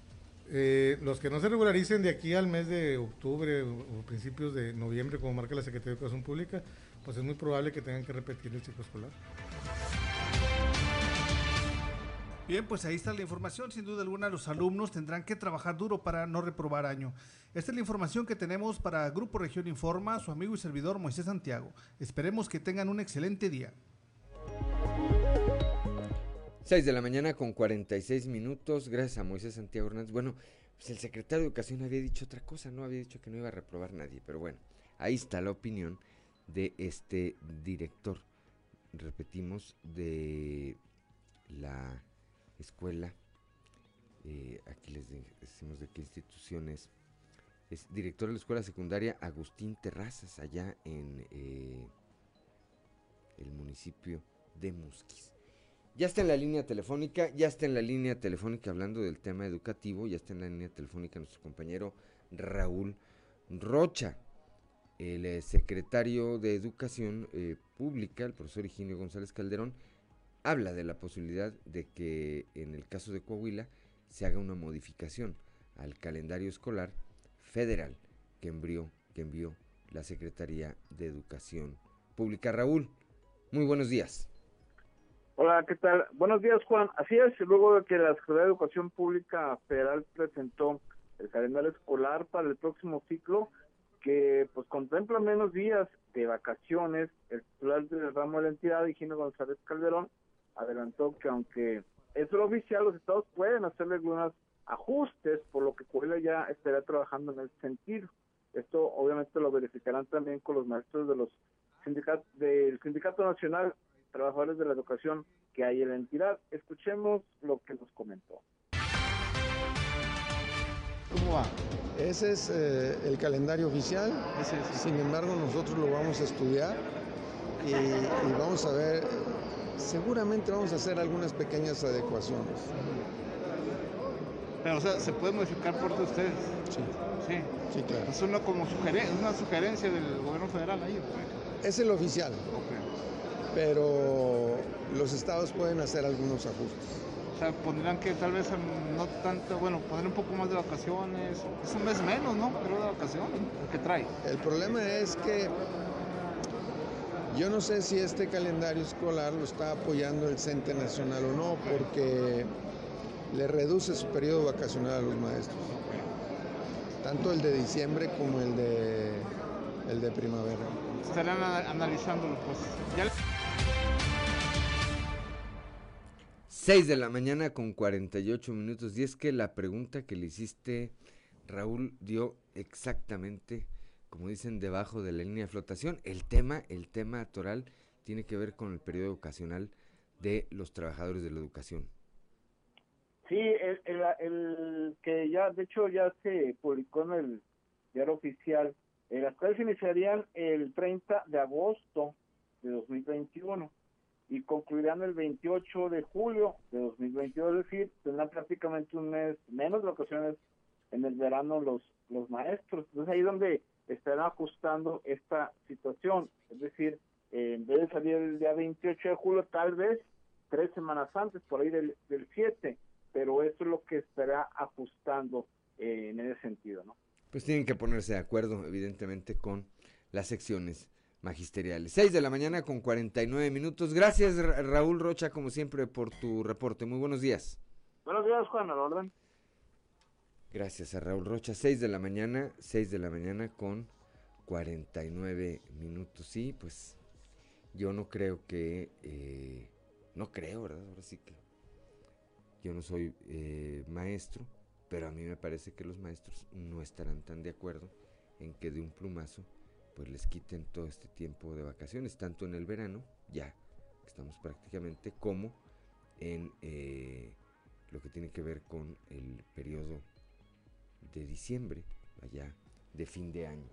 Eh, los que no se regularicen de aquí al mes de octubre o, o, principios de noviembre, como marca la Secretaría de Educación Pública, pues es muy probable que tengan que repetir el ciclo escolar. Bien, pues ahí está la información. Sin duda alguna, los alumnos tendrán que trabajar duro para no reprobar año. Esta es la información que tenemos para Grupo Región Informa, su amigo y servidor Moisés Santiago. Esperemos que tengan un excelente día. 6 de la mañana con 46 minutos. Gracias a Moisés Santiago Hernández. Bueno, pues el secretario de Educación había dicho otra cosa, no había dicho que no iba a reprobar nadie, pero bueno, ahí está la opinión de este director, repetimos, de la escuela, eh, aquí les decimos de qué institución es, es director de la escuela secundaria Agustín Terrazas, allá en eh, el municipio de Musquis. Ya está en la línea telefónica, ya está en la línea telefónica hablando del tema educativo, ya está en la línea telefónica nuestro compañero Raúl Rocha el eh, secretario de Educación eh, Pública, el profesor Higinio González Calderón, habla de la posibilidad de que en el caso de Coahuila se haga una modificación al calendario escolar federal que envió, que envió la Secretaría de Educación Pública. Raúl, muy buenos días. Hola, ¿qué tal? Buenos días, Juan. Así es, luego de que la Secretaría de Educación Pública Federal presentó el calendario escolar para el próximo ciclo, que pues contempla menos días de vacaciones, el titular del ramo de la entidad, Higinio González Calderón, adelantó que aunque es lo oficial, los estados pueden hacerle algunos ajustes, por lo que Coahuila ya estará trabajando en ese sentido. Esto obviamente lo verificarán también con los maestros de los sindicatos del Sindicato Nacional Trabajadores de la Educación que hay en la entidad. Escuchemos lo que nos comentó. ¿Cómo va? Ese es eh, el calendario oficial, sin embargo nosotros lo vamos a estudiar y, vamos a ver, seguramente vamos a hacer algunas pequeñas adecuaciones. Pero, o sea, ¿se puede modificar por ustedes? Sí. Sí. Sí, claro. Es una, como sugerencia, una sugerencia del gobierno federal ahí. Es el oficial. Pero los estados pueden hacer algunos ajustes. Sea, pondrán que tal vez no tanto, bueno, poner un poco más de vacaciones. Es un mes menos, ¿no? Pero de vacaciones, ¿qué trae? El problema es que yo no sé si este calendario escolar lo está apoyando el CENTE Nacional o no, porque le reduce su periodo vacacional a los maestros. Tanto el de diciembre como el de, el de primavera. Estarán analizándolo, pues. Ya... 6 de la mañana con 48 minutos. Y es que la pregunta que le hiciste, Raúl, dio exactamente, como dicen, debajo de la línea de flotación. El tema, el tema toral, tiene que ver con el periodo educacional de los trabajadores de la educación. Sí, el, el, que ya, de hecho, ya se publicó en el diario oficial. Eh, las clases iniciarían el 30 de agosto de 2021 y concluirán el 28 de julio de 2022, es decir, tendrán prácticamente un mes menos vacaciones en el verano los, los maestros. Entonces ahí es donde están ajustando esta situación. Es decir, en vez de salir el día 28 de julio, tal vez tres semanas antes, por ahí del, del 7, pero eso es lo que estará ajustando eh, en ese sentido, ¿no? Pues tienen que ponerse de acuerdo, evidentemente, con las secciones magisteriales. 6 de la mañana con 49 minutos. Gracias, Raúl Rocha, como siempre, por tu reporte. Muy buenos días. Buenos días, Juan, orden. Gracias a Raúl Rocha. 6 de la mañana, 6 de la mañana con 49 minutos. Sí, pues yo no creo que... Eh, no creo, ¿verdad? Ahora sí que... Yo no soy eh, maestro, pero a mí me parece que los maestros no estarán tan de acuerdo en que de un plumazo pues les quiten todo este tiempo de vacaciones, tanto en el verano, ya estamos prácticamente, como en eh, lo que tiene que ver con el periodo de diciembre, allá de fin de año.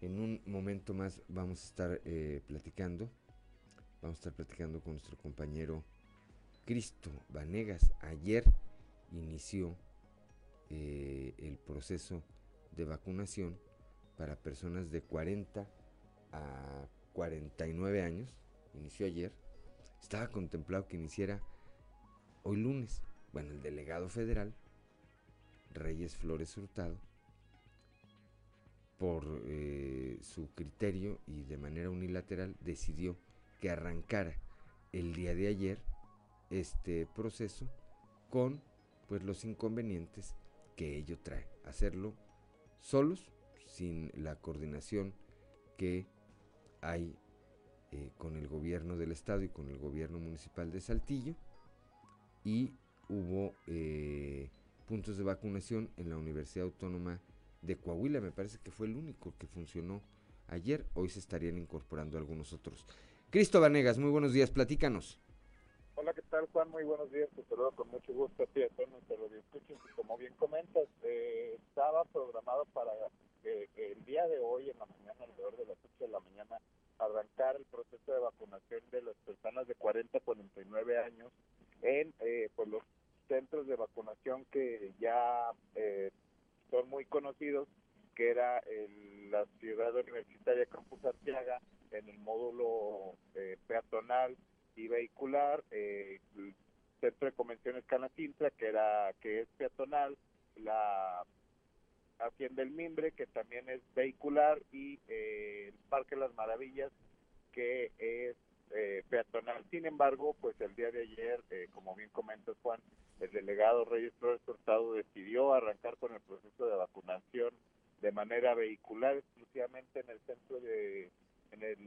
En un momento más vamos a estar eh, platicando, vamos a estar platicando con nuestro compañero Cristo Vanegas. Ayer inició eh, el proceso de vacunación para personas de 40 a 49 años. Inició ayer. Estaba contemplado que iniciara hoy lunes. Bueno, el delegado federal, Reyes Flores Hurtado, por eh, su criterio y de manera unilateral, decidió que arrancara el día de ayer este proceso con pues los inconvenientes que ello trae. Hacerlo solos, sin la coordinación que hay eh, con el gobierno del estado y con el gobierno municipal de Saltillo. Y hubo eh, puntos de vacunación en la Universidad Autónoma de Coahuila. Me parece que fue el único que funcionó ayer. Hoy se estarían incorporando algunos otros. Cristo Vanegas, muy buenos días, platícanos. Hola, ¿qué tal Juan? Muy buenos días, te saludo con mucho gusto a ti a todos y como bien comentas, eh, estaba programado para que, el día de hoy en la mañana, alrededor de las 8 de la mañana, arrancar el proceso de vacunación de las personas de 40 a 49 años en eh, pues los centros de vacunación que ya eh, son muy conocidos, que era en la ciudad universitaria Campus Arteaga, en el módulo eh, peatonal y vehicular, eh, el Centro de Convenciones Canacintra, que era que es peatonal, la Hacienda del Mimbre, que también es vehicular, y eh, el Parque Las Maravillas, que es eh, peatonal. Sin embargo, pues el día de ayer, eh, como bien comenta Juan, el delegado Reyes Flores Hurtado decidió arrancar con el proceso de vacunación de manera vehicular exclusivamente en el centro de en el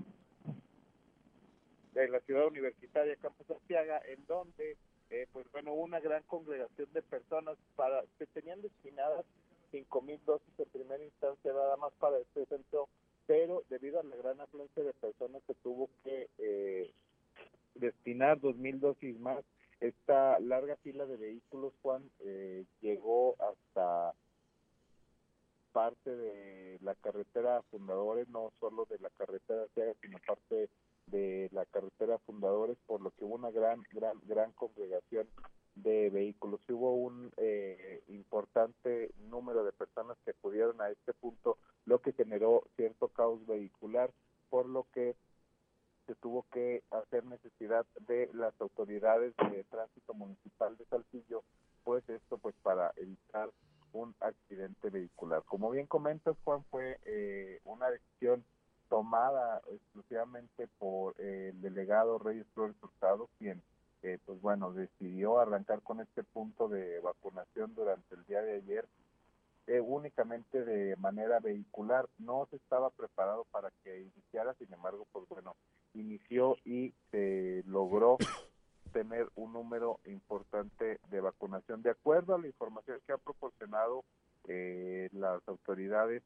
de la ciudad universitaria Campus Santiago, en donde, eh, pues bueno, una gran congregación de personas para que tenían destinadas cinco mil dosis en primera instancia nada más para este centro, pero debido a la gran afluencia de personas que tuvo que eh, destinar dos mil dosis más, esta larga fila de vehículos, Juan, eh, llegó hasta parte de la carretera Fundadores, no solo de la carretera sino parte de la carretera Fundadores, por lo que hubo una gran, gran, gran congregación de vehículos. Hubo un eh, importante número de personas que acudieron a este punto, lo que generó cierto caos vehicular, por lo que se tuvo que hacer necesidad de las autoridades de tránsito municipal de Saltillo, pues esto pues para evitar un accidente vehicular. Como bien comentas, Juan, fue eh, una decisión tomada exclusivamente por eh, el delegado Reyes Flores Hurtado, quien, eh, pues bueno, decidió arrancar con este punto de vacunación durante el día de ayer, eh, únicamente de manera vehicular. No se estaba preparado para que iniciara, sin embargo, pues bueno, inició y se logró tener un número importante de vacunación. De acuerdo a la información que ha proporcionado las autoridades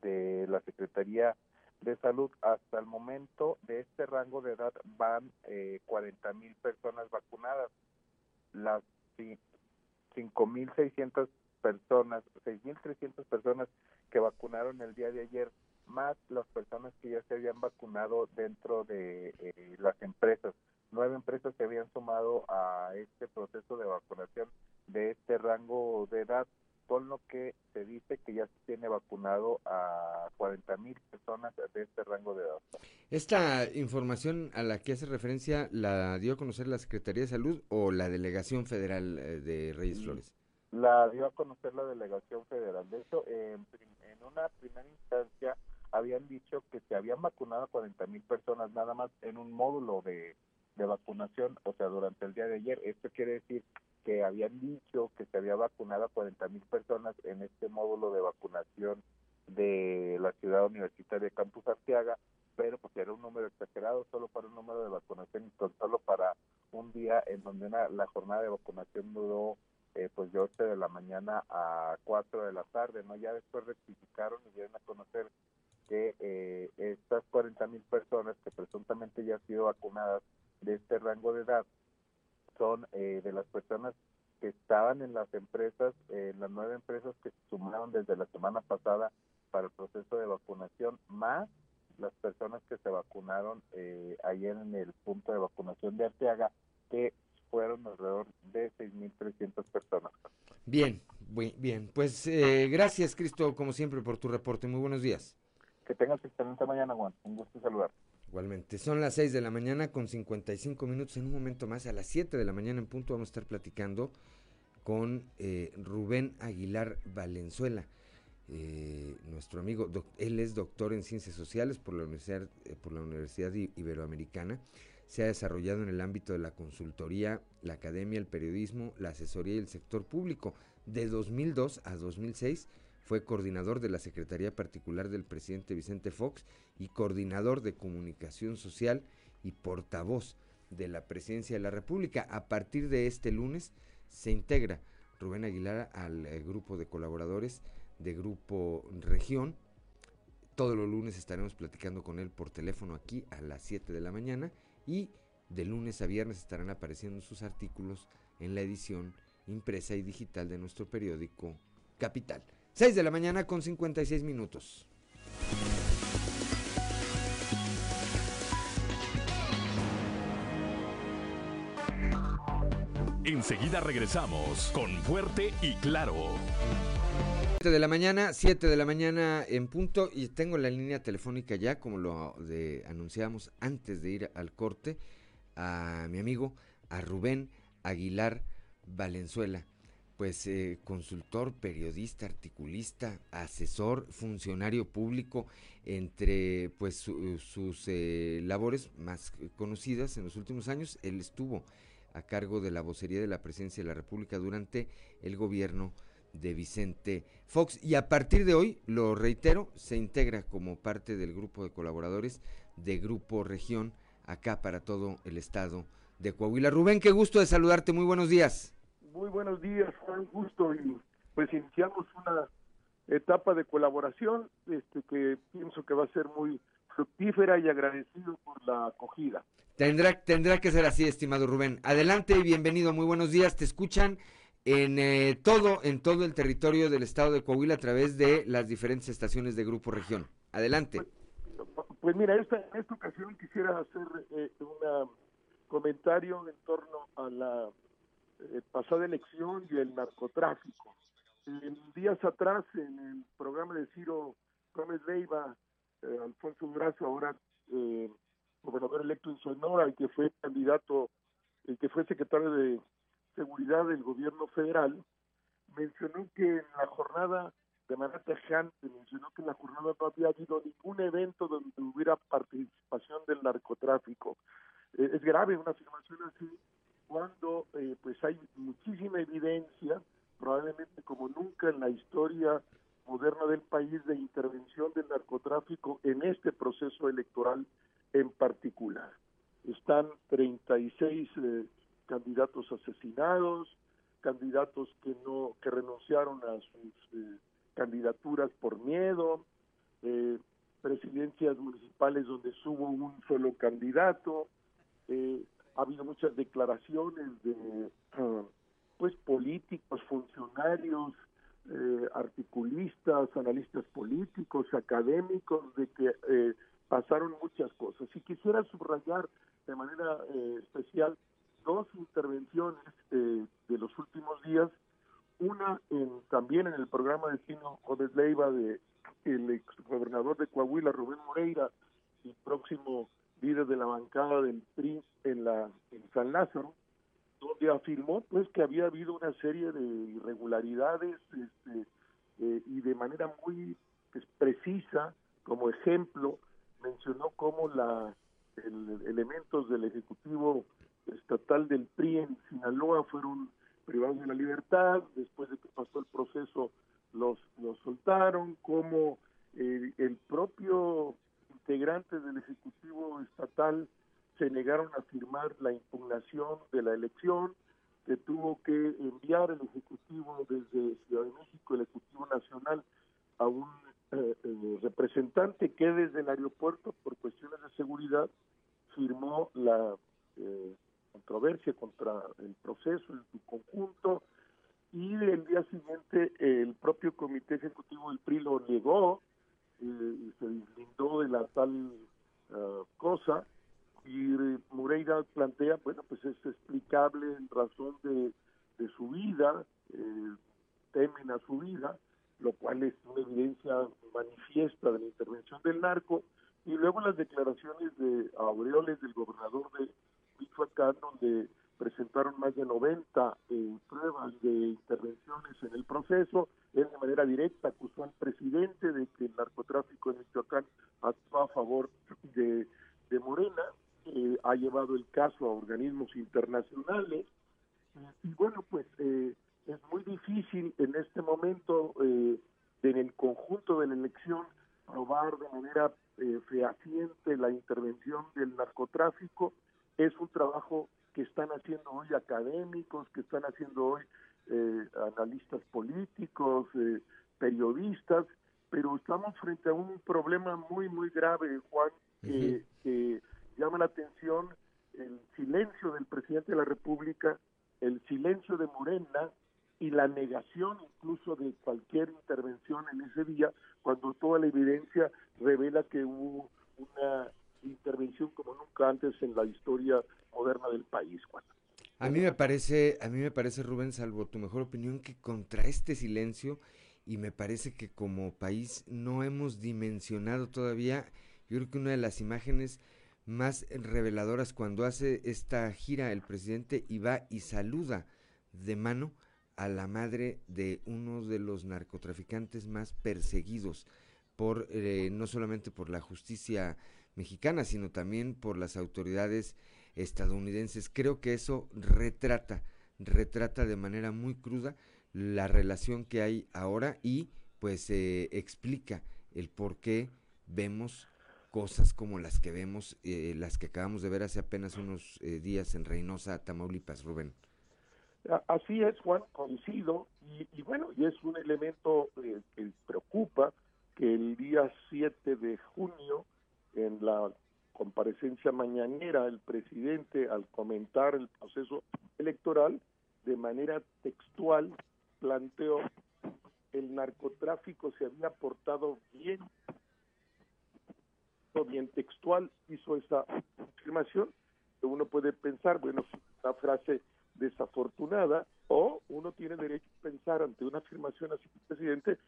de la Secretaría de salud. Hasta el momento de este rango de edad van eh, 40 mil personas vacunadas. Las 5.600 personas, 6.300 personas que vacunaron el día de ayer, más las personas que ya se habían vacunado dentro de eh, las empresas. Nueve empresas se habían sumado a este proceso de vacunación de este rango de edad con lo que se dice que ya se tiene vacunado a 40 mil personas de este rango de edad. ¿Esta información a la que hace referencia la dio a conocer la Secretaría de Salud o la Delegación Federal eh, de Reyes Flores? La dio a conocer la Delegación Federal. De hecho, en, en una primera instancia habían dicho que se habían vacunado a 40 mil personas nada más en un módulo de, de vacunación, o sea, durante el día de ayer. Esto quiere decir que habían dicho que se había vacunado a 40 mil personas en este módulo de vacunación de la ciudad universitaria de Campus Arteaga, pero pues era un número exagerado solo para un número de vacunación y solo para un día en donde la jornada de vacunación duró eh, pues de 8 de la mañana a 4 de la tarde, ¿no? Ya después rectificaron y dieron a conocer que eh, estas 40 mil personas que presuntamente ya han sido vacunadas de este rango de edad son eh, de las personas que estaban en las empresas, en las nueve empresas que se sumaron desde la semana pasada para el proceso de vacunación, más las personas que se vacunaron eh, ayer en el punto de vacunación de Arteaga, que fueron alrededor de 6.300 personas. Bien, bien. Pues eh, gracias, Cristo, como siempre, por tu reporte. Muy buenos días. Que tengas excelente mañana, Juan. Un gusto saludar. Igualmente, son las 6 de la mañana con 55 minutos. En un momento más, a las 7 de la mañana en punto, vamos a estar platicando con eh, Rubén Aguilar Valenzuela, eh, nuestro amigo. él es doctor en Ciencias Sociales por la Universidad, eh, por la Universidad Iberoamericana. Se ha desarrollado en el ámbito de la consultoría, la academia, el periodismo, la asesoría y el sector público. De 2002 a 2006 fue coordinador de la Secretaría Particular del presidente Vicente Fox y coordinador de comunicación social y portavoz de la Presidencia de la República. A partir de este lunes se integra Rubén Aguilar al eh, grupo de colaboradores de Grupo Región. Todos los lunes estaremos platicando con él por teléfono aquí a las 7 de la mañana y de lunes a viernes estarán apareciendo sus artículos en la edición impresa y digital de nuestro periódico Capital. 6 de la mañana con 56 minutos. Enseguida regresamos con Fuerte y Claro. 7 de la mañana, 7 de la mañana en punto y tengo la línea telefónica ya, como lo de, anunciamos antes de ir al corte, a mi amigo, a Rubén Aguilar Valenzuela pues eh, consultor, periodista, articulista, asesor, funcionario público, entre pues sus eh, labores más conocidas en los últimos años, él estuvo a cargo de la vocería de la presidencia de la República durante el gobierno de Vicente Fox y a partir de hoy, lo reitero, se integra como parte del grupo de colaboradores de Grupo Región acá para todo el estado de Coahuila. Rubén, qué gusto de saludarte, muy buenos días. Muy buenos días, Juan, gusto y pues iniciamos una etapa de colaboración este que pienso que va a ser muy fructífera y agradecido por la acogida. Tendrá, tendrá que ser así, estimado Rubén. Adelante y bienvenido, muy buenos días. Te escuchan en eh, todo, en todo el territorio del estado de Coahuila a través de las diferentes estaciones de Grupo Región. Adelante. Pues, pues mira, esta, en esta ocasión quisiera hacer eh, un comentario en torno a la eh, pasada elección y el narcotráfico. días atrás, en el programa de Ciro Gómez Leiva, eh, Alfonso Durazo, ahora eh, gobernador electo en Sonora y que fue candidato, y que fue secretario de Seguridad del gobierno federal, mencionó que en la jornada de manera tajante, mencionó que en la jornada no había habido ningún evento donde hubiera participación del narcotráfico. es grave una afirmación así, cuando eh, pues hay muchísima evidencia, probablemente como nunca en la historia moderna del país, de intervención del narcotráfico en este proceso electoral en particular. Están 36 eh, candidatos asesinados, candidatos que no que renunciaron a sus eh, candidaturas por miedo, presidencias municipales donde subo un solo candidato, eh, ha habido muchas declaraciones de ah, pues políticos, funcionarios, eh, articulistas, analistas políticos, académicos, de que eh, pasaron muchas cosas. Y quisiera subrayar de manera eh, especial dos intervenciones de los últimos días. una en, también en el programa de Sino Jóvenes Leiva de el ex gobernador de Coahuila, Rubén Moreira, y próximo líder de la bancada del PRI en, la, en San Lázaro, donde afirmó pues que había habido una serie de irregularidades este, eh, y de manera muy pues, precisa, como ejemplo, mencionó cómo la el, elementos del Ejecutivo Estatal del PRI en Sinaloa fueron privados de la libertad, después de que pasó el proceso los, los soltaron, como eh, el propio integrante del Ejecutivo Estatal se negaron a firmar la impugnación de la elección, que tuvo que enviar el Ejecutivo desde Ciudad de México, el Ejecutivo Nacional, a un eh, eh, representante que desde el aeropuerto, por cuestiones de seguridad, firmó la eh, controversia contra el proceso en su conjunto y el día siguiente el propio comité ejecutivo del PRI lo negó y se deslindó de la tal cosa y Moreira plantea, bueno, pues es explicable en razón de, de su vida, temen a su vida, lo cual es una evidencia manifiesta de la intervención del narco, y luego las declaraciones de Aureoles, del gobernador de Michoacán, donde presentaron más de 90 eh, pruebas de intervenciones en el proceso, él de manera directa acusó al presidente de que el narcotráfico en Michoacán actuó a favor de Morena, eh, ha llevado el caso a organismos internacionales, y bueno, pues eh, es muy difícil en este momento, eh, en el conjunto de la elección, probar de manera eh, fehaciente la intervención del narcotráfico. Es un trabajo que están haciendo hoy académicos, que están haciendo hoy eh, analistas políticos, eh, periodistas, pero estamos frente a un problema muy, muy grave, Juan, que, que llama la atención el silencio del presidente de la República, el silencio de Morena, y la negación incluso de cualquier intervención en ese día, cuando toda la evidencia revela que hubo una intervención como nunca antes en la historia moderna del país, Juan. A mí me parece, a mí me parece Rubén, salvo tu mejor opinión, que contra este silencio y me parece que como país no hemos dimensionado todavía, yo creo que una de las imágenes más reveladoras cuando hace esta gira el presidente y va y saluda de mano a la madre de uno de los narcotraficantes más perseguidos por eh, no solamente por la justicia mexicana, sino también por las autoridades estadounidenses. Creo que eso retrata, retrata de manera muy cruda la relación que hay ahora y pues eh, explica el por qué vemos cosas como las que vemos, eh, las que acabamos de ver hace apenas unos días en Reynosa, Tamaulipas, Rubén. Así es, Juan, coincido, y, bueno, y es un elemento eh, que preocupa que el día 7 de junio, en la comparecencia mañanera, el presidente, al comentar el proceso electoral, de manera textual, planteó el narcotráfico se había portado bien, bien textual, hizo esa afirmación, uno puede pensar, bueno, una frase desafortunada o uno tiene derecho a pensar ante una afirmación así presidente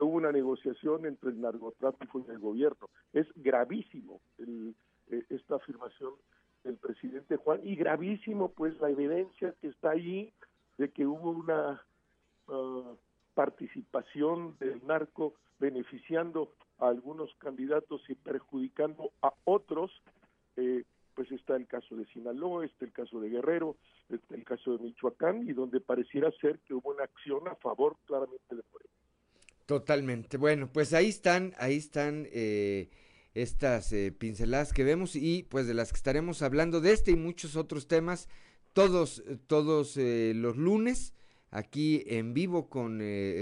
hubo una negociación entre el narcotráfico y el gobierno. Es gravísimo el, eh, esta afirmación del presidente Juan y gravísimo pues la evidencia que está ahí de que hubo una ah, participación del narco beneficiando a algunos candidatos y perjudicando a otros eh, pues está el caso de Sinaloa, está el caso de Guerrero, está el caso de Michoacán, y donde pareciera ser que hubo una acción a favor claramente de Morena. Totalmente. Bueno, pues ahí están, ahí están eh, estas eh, pinceladas que vemos y pues de las que estaremos hablando de este y muchos otros temas todos, todos eh, los lunes aquí en vivo con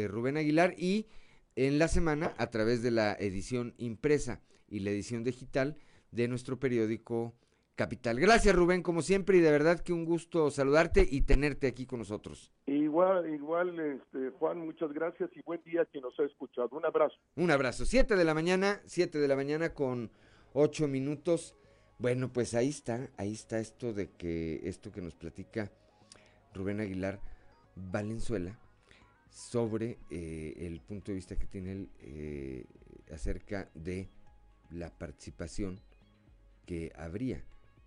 Rubén Aguilar y en la semana a través de la edición impresa y la edición digital de nuestro periódico Capital. Gracias Rubén, como siempre, y de verdad que un gusto saludarte y tenerte aquí con nosotros. Igual, igual, este, Juan, muchas gracias y buen día a quien nos ha escuchado. Un abrazo. Un abrazo. Siete de la mañana, siete de la mañana con ocho minutos. Bueno, pues ahí está, ahí está esto de que, esto que nos platica Rubén Aguilar Valenzuela, sobre eh, el punto de vista que tiene él eh, acerca de la participación que habría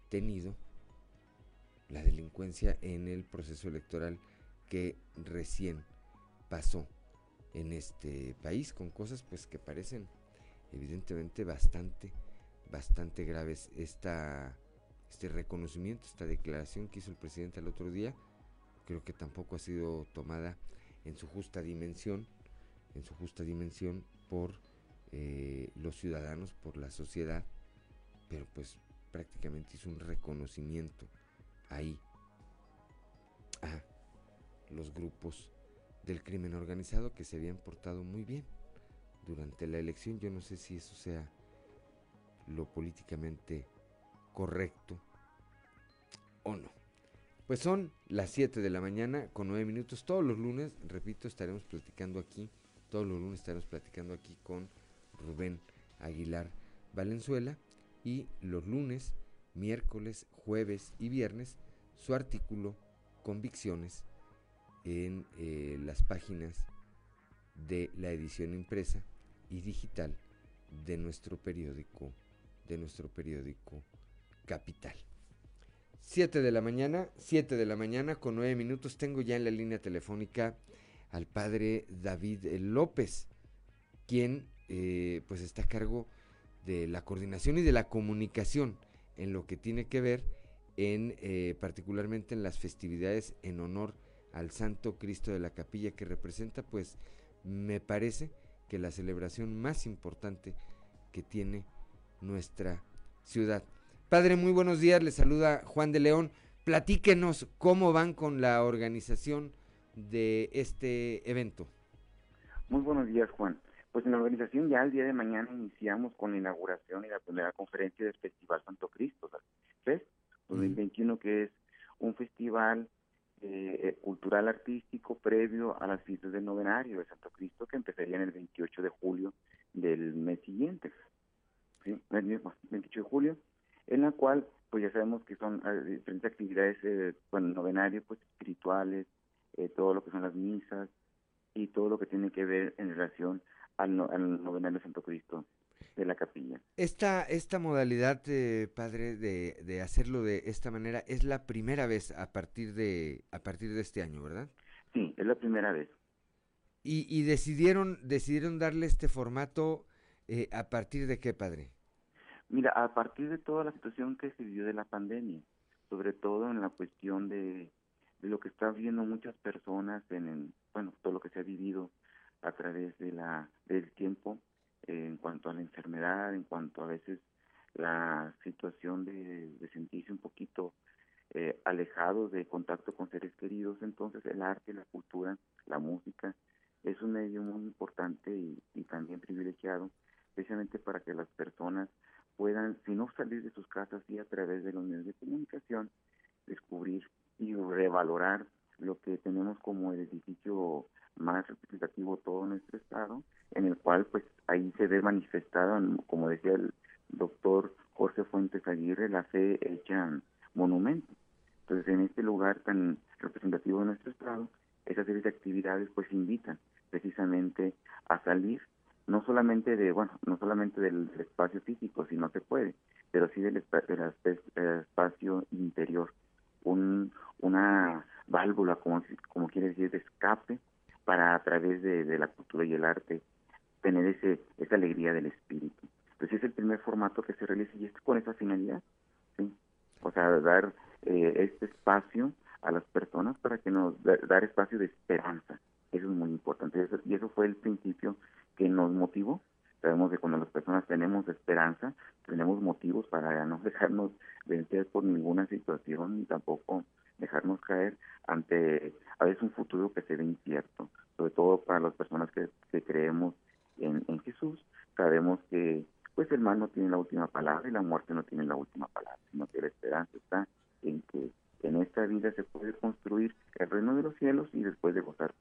tenido la delincuencia en el proceso electoral que recién pasó en este país con cosas pues que parecen evidentemente bastante bastante graves. Esta este reconocimiento esta declaración que hizo el presidente el otro día creo que tampoco ha sido tomada en su justa dimensión en su justa dimensión por eh, los ciudadanos por la sociedad pero pues prácticamente hizo un reconocimiento ahí a los grupos del crimen organizado que se habían portado muy bien durante la elección. Yo no sé si eso sea lo políticamente correcto o no. Pues son las 7 de la mañana con 9 minutos. Todos los lunes, repito, estaremos platicando aquí. Todos los lunes estaremos platicando aquí con Rubén Aguilar Valenzuela. Y los lunes, miércoles, jueves y viernes, su artículo Convicciones en eh, las páginas de la edición impresa y digital de nuestro periódico, de nuestro periódico Capital. 7 de la mañana, 7 de la mañana con 9 minutos. Tengo ya en la línea telefónica al padre David López, quien eh, pues está a cargo de la coordinación y de la comunicación en lo que tiene que ver en eh, particularmente en las festividades en honor al Santo Cristo de la Capilla que representa pues me parece que la celebración más importante que tiene nuestra ciudad. Padre, muy buenos días, le saluda Juan de León. Platíquenos cómo van con la organización de este evento. Muy buenos días, Juan. Pues en la organización ya el día de mañana iniciamos con la inauguración y la primera conferencia del Festival Santo Cristo, ¿ves? 2021, que es un festival eh, eh, cultural artístico previo a las fiestas del novenario de Santo Cristo que empezarían el 28 de julio del mes siguiente, ¿sí? el mismo 28 de julio, en la cual pues ya sabemos que son eh, diferentes actividades, eh, bueno, novenario pues espirituales, todo lo que son las misas y todo lo que tiene que ver en relación al, al novenario Santo Cristo de la capilla. Esta, esta modalidad, eh, padre, de, de, hacerlo de esta manera es la primera vez a partir de a partir de este año, ¿verdad? Sí, es la primera vez. Y, y decidieron decidieron darle este formato eh, a partir de qué, padre? Mira, a partir de toda la situación que se vivió de la pandemia, sobre todo en la cuestión de, de lo que están viendo muchas personas en, en, bueno, todo lo que se ha vivido a través de la del tiempo en cuanto a la enfermedad, en cuanto a veces la situación de, sentirse un poquito eh, alejado de contacto con seres queridos, entonces el arte, la cultura, la música es un medio muy importante y, y también privilegiado, especialmente para que las personas puedan, si no salir de sus casas, y a través de los medios de comunicación, descubrir y revalorar lo que tenemos como el edificio más representativo de todo nuestro estado, en el cual pues ahí se ve manifestada, como decía el doctor Jorge Fuentes Aguirre, la fe hecha monumento. Entonces en este lugar tan representativo de nuestro estado, esa serie de actividades pues invitan precisamente a salir no solamente de bueno no solamente del, espacio físico si no se puede pero sí del, espacio interior un, una válvula como como quiere decir de escape para a través de, la cultura y el arte tener ese, esa alegría del espíritu. Entonces es el primer formato que se realiza y es con esa finalidad, ¿sí? O sea, dar eh, este espacio a las personas para que nos dar espacio de esperanza. Eso es muy importante y eso fue el principio que nos motivó. Sabemos que cuando las personas tenemos esperanza, tenemos motivos para no dejarnos vencer por ninguna situación ni tampoco dejarnos caer ante a veces un futuro que se ve incierto, sobre todo para las personas que, creemos en, en Jesús, sabemos que pues el mal no tiene la última palabra y la muerte no tiene la última palabra, sino que la esperanza está en que en esta vida se puede construir el reino de los cielos y después de gozar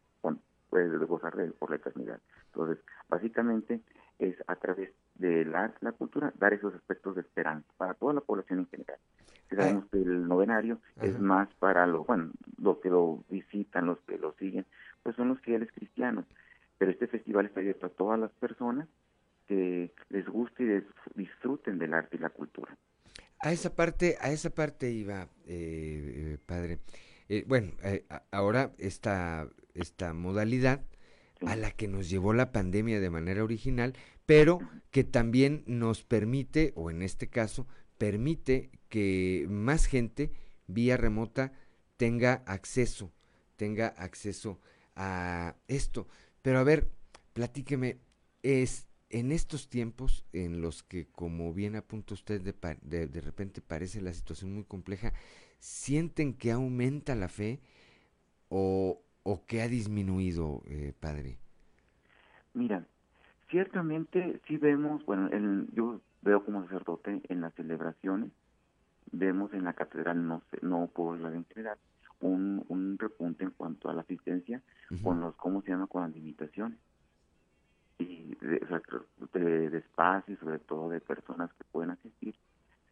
con, puede gozar de él por la eternidad. Entonces, básicamente es a través de la, la cultura dar esos aspectos de esperanza para toda la población en general. Sabemos que el novenario es más para los, bueno, los que lo visitan, los que lo siguen, pues son los fieles cristianos. Pero este festival está abierto a todas las personas que les guste y disfruten del arte y la cultura. A esa parte, a esa parte iba, eh, padre. Eh, bueno, eh, ahora esta, esta modalidad a la que nos llevó la pandemia de manera original, pero que también nos permite, o en este caso, permite que más gente vía remota tenga acceso, tenga acceso a esto. Pero a ver, platíqueme, es en estos tiempos en los que, como bien apunta usted, de, de, repente parece la situación muy compleja, ¿sienten que aumenta la fe o, o que ha disminuido, eh, padre? Mira, ciertamente sí vemos, bueno, yo veo como sacerdote en las celebraciones, vemos en la catedral, no no puedo hablar en general, un, un repunte en cuanto a la asistencia con los, ¿cómo se llama?, con las limitaciones. Y de, de, espacio, sobre todo de personas que pueden asistir,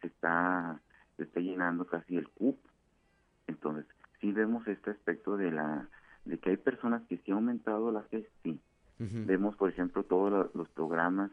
se está, se está llenando casi el CUP. Entonces, sí vemos este aspecto de la de que hay personas que sí ha aumentado la fe, sí, Vemos, por ejemplo, todos los programas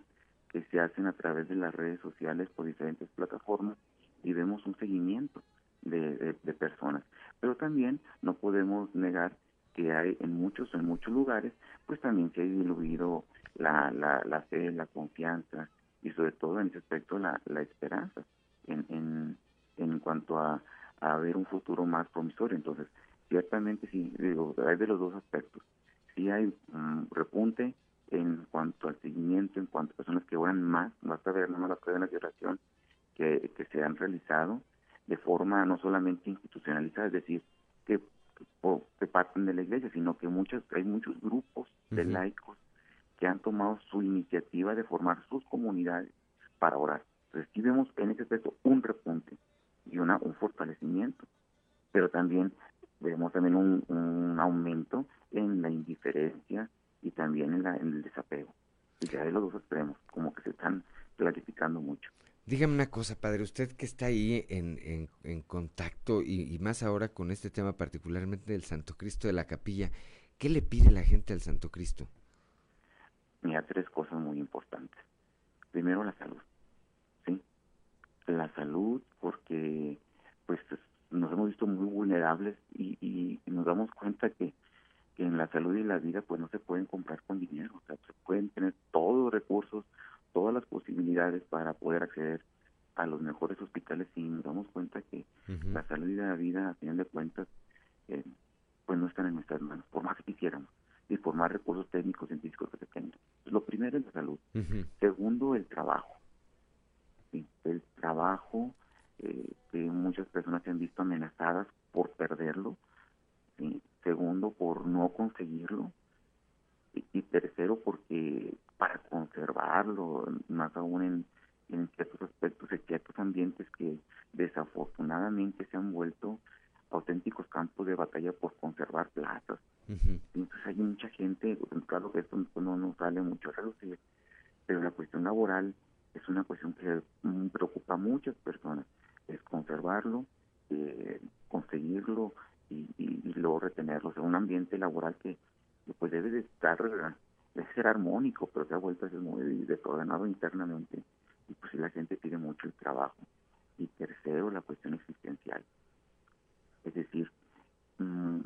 que se hacen a través de las redes sociales por diferentes plataformas y vemos un seguimiento de, personas. Pero también no podemos negar que hay en muchos en muchos lugares, pues también se ha diluido la, la, la fe, la confianza y sobre todo en ese aspecto la, la esperanza en, en, en cuanto a, a ver un futuro más promisorio. Entonces, ciertamente sí, digo, hay de los dos aspectos sí hay un repunte en cuanto al seguimiento, en cuanto a personas que oran más, basta ver no las cadenas de oración que, que se han realizado de forma no solamente institucionalizada, es decir, que, que parten de la iglesia, sino que muchos, hay muchos grupos de laicos que han tomado su iniciativa de formar sus comunidades para orar. Entonces sí vemos en ese aspecto un repunte y una, un fortalecimiento, pero también vemos también un, un aumento en la indiferencia y también en, la, en el desapego. Y ya de los dos extremos, como que se están clarificando mucho. Dígame una cosa, padre, usted que está ahí en, en, en contacto y, y, más ahora con este tema particularmente del Santo Cristo de la capilla, ¿qué le pide la gente al Santo Cristo? Mira, tres cosas muy importantes. Primero, la salud, ¿sí? La salud porque pues nos hemos visto muy vulnerables y, y nos damos cuenta que que en la salud y la vida pues no se pueden comprar con dinero, o sea, se pueden tener todos los recursos, todas las posibilidades para poder acceder a los mejores hospitales y nos damos cuenta que la salud y la vida a final de cuentas eh, pues no están en nuestras manos, por más que quisiéramos y por más recursos técnicos, científicos que se tengan. Lo primero es la salud. Segundo, el trabajo. El trabajo, eh, que muchas personas se han visto amenazadas por perderlo. ¿sí? segundo por no conseguirlo y, tercero porque para conservarlo, más aún en, en ciertos aspectos, en ciertos ambientes que desafortunadamente se han vuelto auténticos campos de batalla por conservar plazas. Entonces hay mucha gente, claro que esto no nos sale mucho a reducir, pero la cuestión laboral es una cuestión que preocupa a muchas personas, es conservarlo, eh, conseguirlo, y, y, luego retenerlos en un ambiente laboral que, pues debe de estar, debe ser armónico, pero se ha vuelto a ser internamente y pues si la gente pide mucho el trabajo. Y tercero, la cuestión existencial. Es decir, mmm,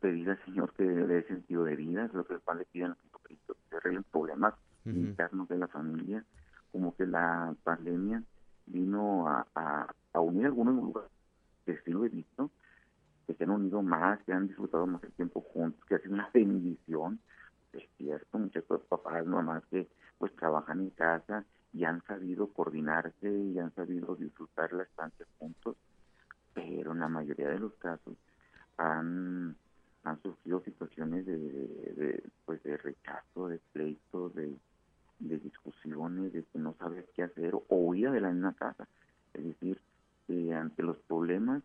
pedir al Señor que le dé sentido de vida, es lo que el Padre pide en Cristo, que se arreglen problemas internos de la familia, como que la pandemia vino a, a, a unir algunos lugares que sí lo he visto, que se han unido más, que han disfrutado más el tiempo juntos, que ha sido una bendición. Es cierto, muchos papás, mamás que pues trabajan en casa y han sabido coordinarse y han sabido disfrutar la estancia juntos, pero en la mayoría de los casos han, han surgido situaciones de, de, pues de rechazo, de pleito, de, de discusiones, de que no sabes qué hacer o huir de la misma casa. Es decir, eh, ante los problemas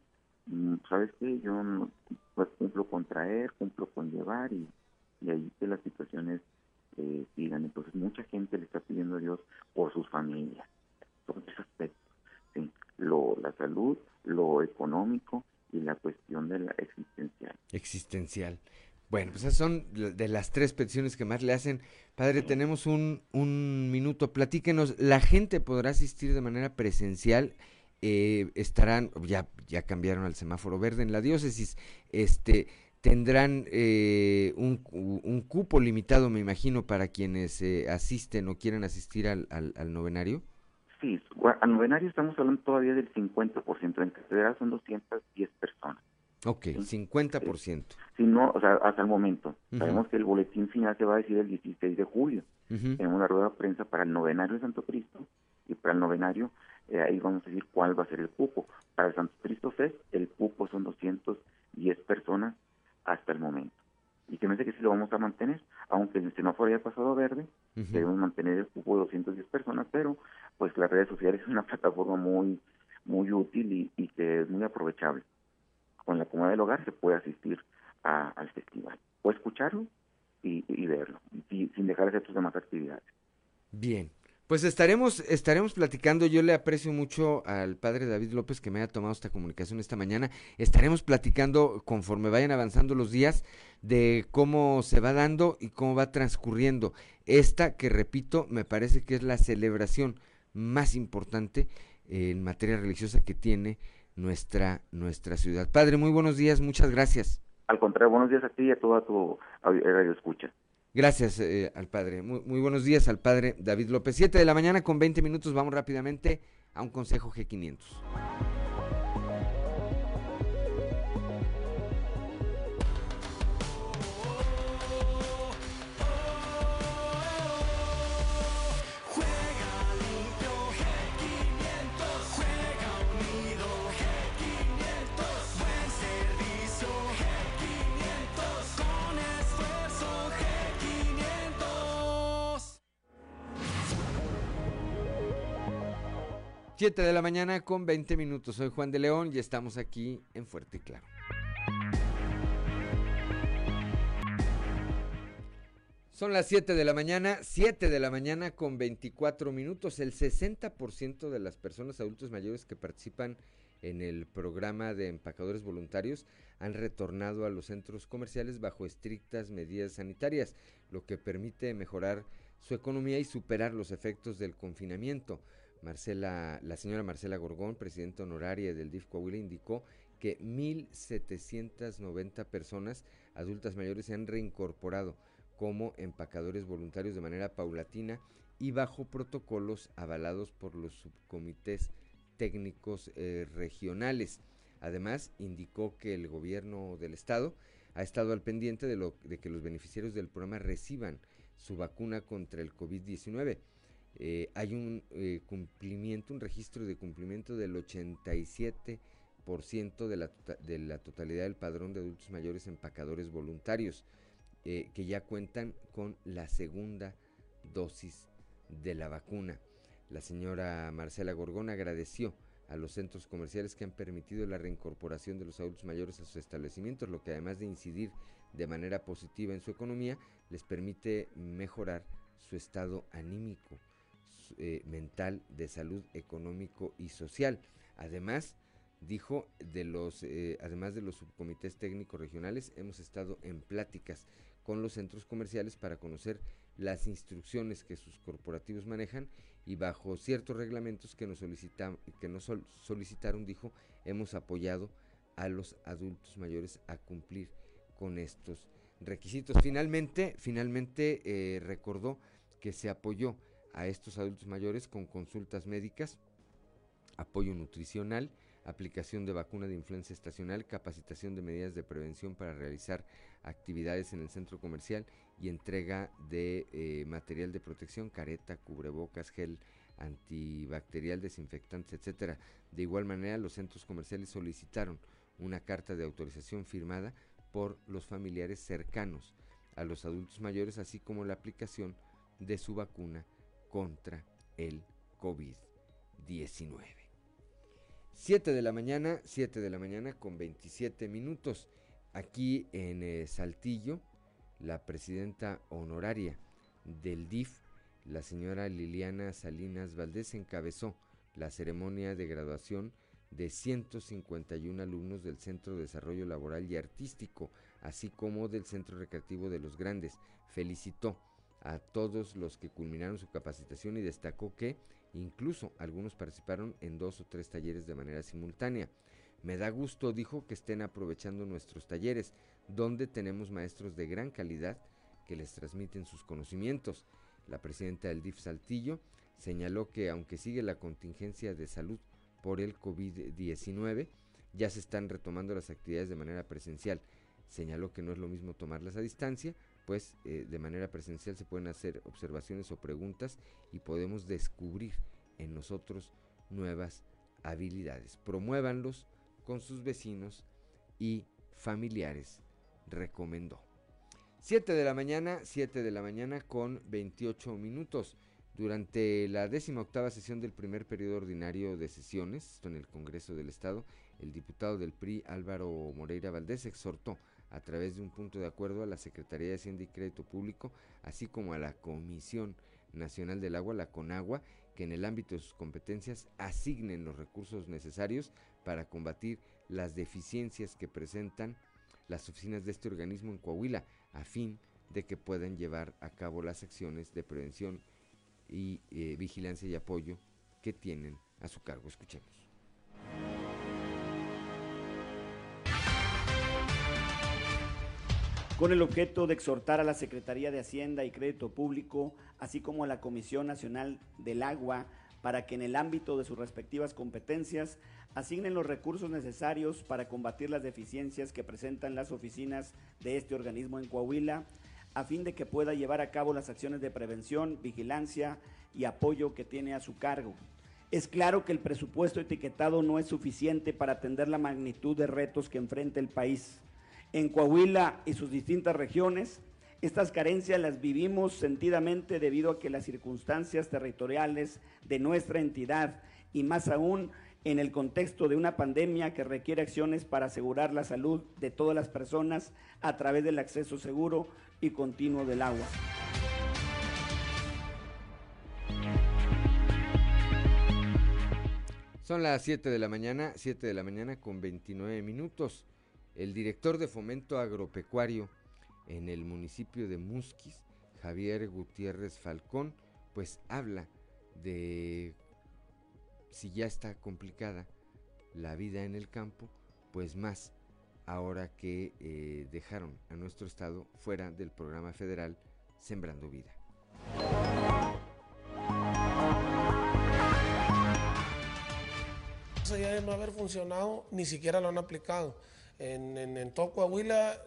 Mm, ¿sabes qué? Yo no, pues, cumplo con traer, cumplo con llevar y, y ahí que las situaciones eh, sigan. Entonces mucha gente le está pidiendo a Dios por sus familias. Son tres aspectos, ¿sí? Lo, la salud, lo económico y la cuestión de la existencial. Existencial. Bueno, pues esas son de las tres peticiones que más le hacen. Padre, tenemos un, un minuto. Platíquenos, ¿la gente podrá asistir de manera presencial? Eh, estarán, ya, ya cambiaron al semáforo verde en la diócesis, este, tendrán eh, un, un, cupo limitado, me imagino, para quienes eh, asisten o quieren asistir al, al, novenario. Sí, al novenario estamos hablando todavía del 50%, en catedral son 210 personas. Ok, ¿sí? 50%. Sí, no, o sea, hasta el momento. Uh -huh. Sabemos que el boletín final se va a decir el 16 de julio. Uh -huh. Tenemos la rueda de prensa para el novenario de Santo Cristo y para el novenario, eh, ahí vamos a decir cuál va a ser el cupo. Para el Santo Cristo Fest, el cupo son 210 personas hasta el momento. Y que me dice que sí lo vamos a mantener, aunque el semáforo haya pasado a verde, uh -huh. debemos mantener el cupo de 210 personas, pero pues las redes sociales es una plataforma muy, muy útil y, y que es muy aprovechable con la comodidad del hogar se puede asistir a, al festival o escucharlo y, y verlo y, sin dejar de hacer tus demás actividades. Bien, pues estaremos estaremos platicando. Yo le aprecio mucho al padre David López que me haya tomado esta comunicación esta mañana. Estaremos platicando conforme vayan avanzando los días de cómo se va dando y cómo va transcurriendo esta que repito me parece que es la celebración más importante en materia religiosa que tiene nuestra, nuestra ciudad. Padre, muy buenos días, muchas gracias. Al contrario, buenos días a ti y a toda tu radio escucha. Gracias eh, al padre. Muy, buenos días al padre David López. Siete de la mañana con 20 minutos. Vamos rápidamente a un consejo G500. Siete de la mañana con 20 minutos. Soy Juan de León y estamos aquí en Fuerte y Claro. Son las 7 de la mañana, 7 de la mañana con 24 minutos. El 60% de las personas adultos mayores que participan en el programa de empacadores voluntarios han retornado a los centros comerciales bajo estrictas medidas sanitarias, lo que permite mejorar su economía y superar los efectos del confinamiento. Marcela, la señora Marcela Gorgón, presidenta honoraria del DIF Coahuila, indicó que 1.790 personas adultas mayores se han reincorporado como empacadores voluntarios de manera paulatina y bajo protocolos avalados por los subcomités técnicos eh, regionales. Además, indicó que el gobierno del estado ha estado al pendiente de, lo, de que los beneficiarios del programa reciban su vacuna contra el COVID-19. Eh, hay un eh, cumplimiento, un registro de cumplimiento del 87% de la, tota-, de la totalidad del padrón de adultos mayores empacadores voluntarios eh, que ya cuentan con la segunda dosis de la vacuna. La señora Marcela Gorgón agradeció a los centros comerciales que han permitido la reincorporación de los adultos mayores a sus establecimientos, lo que además de incidir de manera positiva en su economía, les permite mejorar su estado anímico eh, mental, de salud económico y social. Además, dijo, de los, eh, además de los subcomités técnicos regionales, hemos estado en pláticas con los centros comerciales para conocer las instrucciones que sus corporativos manejan y bajo ciertos reglamentos que nos, solicita, que nos sol, solicitaron, dijo, hemos apoyado a los adultos mayores a cumplir con estos requisitos. Finalmente, finalmente eh, recordó que se apoyó a estos adultos mayores con consultas médicas, apoyo nutricional, aplicación de vacuna de influenza estacional, capacitación de medidas de prevención para realizar actividades en el centro comercial y entrega de eh, material de protección, careta, cubrebocas, gel antibacterial, desinfectantes, etcétera. De igual manera, los centros comerciales solicitaron una carta de autorización firmada por los familiares cercanos a los adultos mayores, así como la aplicación de su vacuna contra el COVID-19. 7 de la mañana, 7 de la mañana con 27 minutos. Aquí en eh, Saltillo, la presidenta honoraria del DIF, la señora Liliana Salinas Valdés, encabezó la ceremonia de graduación de 151 alumnos del Centro de Desarrollo Laboral y Artístico, así como del Centro Recreativo de los Grandes. Felicitó a todos los que culminaron su capacitación y destacó que incluso algunos participaron en dos o tres talleres de manera simultánea. Me da gusto, dijo, que estén aprovechando nuestros talleres, donde tenemos maestros de gran calidad que les transmiten sus conocimientos. La presidenta del DIF Saltillo señaló que aunque sigue la contingencia de salud por el COVID-19, ya se están retomando las actividades de manera presencial. Señaló que no es lo mismo tomarlas a distancia, pues eh, de manera presencial se pueden hacer observaciones o preguntas y podemos descubrir en nosotros nuevas habilidades. Promuévanlos con sus vecinos y familiares, recomendó. 7 de la mañana, 7 de la mañana con 28 minutos. Durante la décima octava sesión del primer periodo ordinario de sesiones, en el Congreso del Estado, el diputado del PRI Álvaro Moreira Valdés exhortó a través de un punto de acuerdo a la Secretaría de Hacienda y Crédito Público, así como a la Comisión Nacional del Agua, la CONAGUA, que en el ámbito de sus competencias asignen los recursos necesarios para combatir las deficiencias que presentan las oficinas de este organismo en Coahuila, a fin de que puedan llevar a cabo las acciones de prevención y eh, vigilancia y apoyo que tienen a su cargo. Escuchemos. Con el objeto de exhortar a la Secretaría de Hacienda y Crédito Público, así como a la Comisión Nacional del Agua, para que en el ámbito de sus respectivas competencias asignen los recursos necesarios para combatir las deficiencias que presentan las oficinas de este organismo en Coahuila, a fin de que pueda llevar a cabo las acciones de prevención, vigilancia y apoyo que tiene a su cargo. Es claro que el presupuesto etiquetado no es suficiente para atender la magnitud de retos que enfrenta el país. En Coahuila y sus distintas regiones, estas carencias las vivimos sentidamente debido a que las circunstancias territoriales de nuestra entidad y más aún en el contexto de una pandemia que requiere acciones para asegurar la salud de todas las personas a través del acceso seguro y continuo del agua. Son las 7 de la mañana, 7 de la mañana con 29 minutos. El director de Fomento Agropecuario en el municipio de Musquis, Javier Gutiérrez Falcón, pues habla de si ya está complicada la vida en el campo, pues más ahora que eh, dejaron a nuestro estado fuera del programa federal Sembrando Vida. allá de no haber funcionado, ni siquiera lo han aplicado en, en, en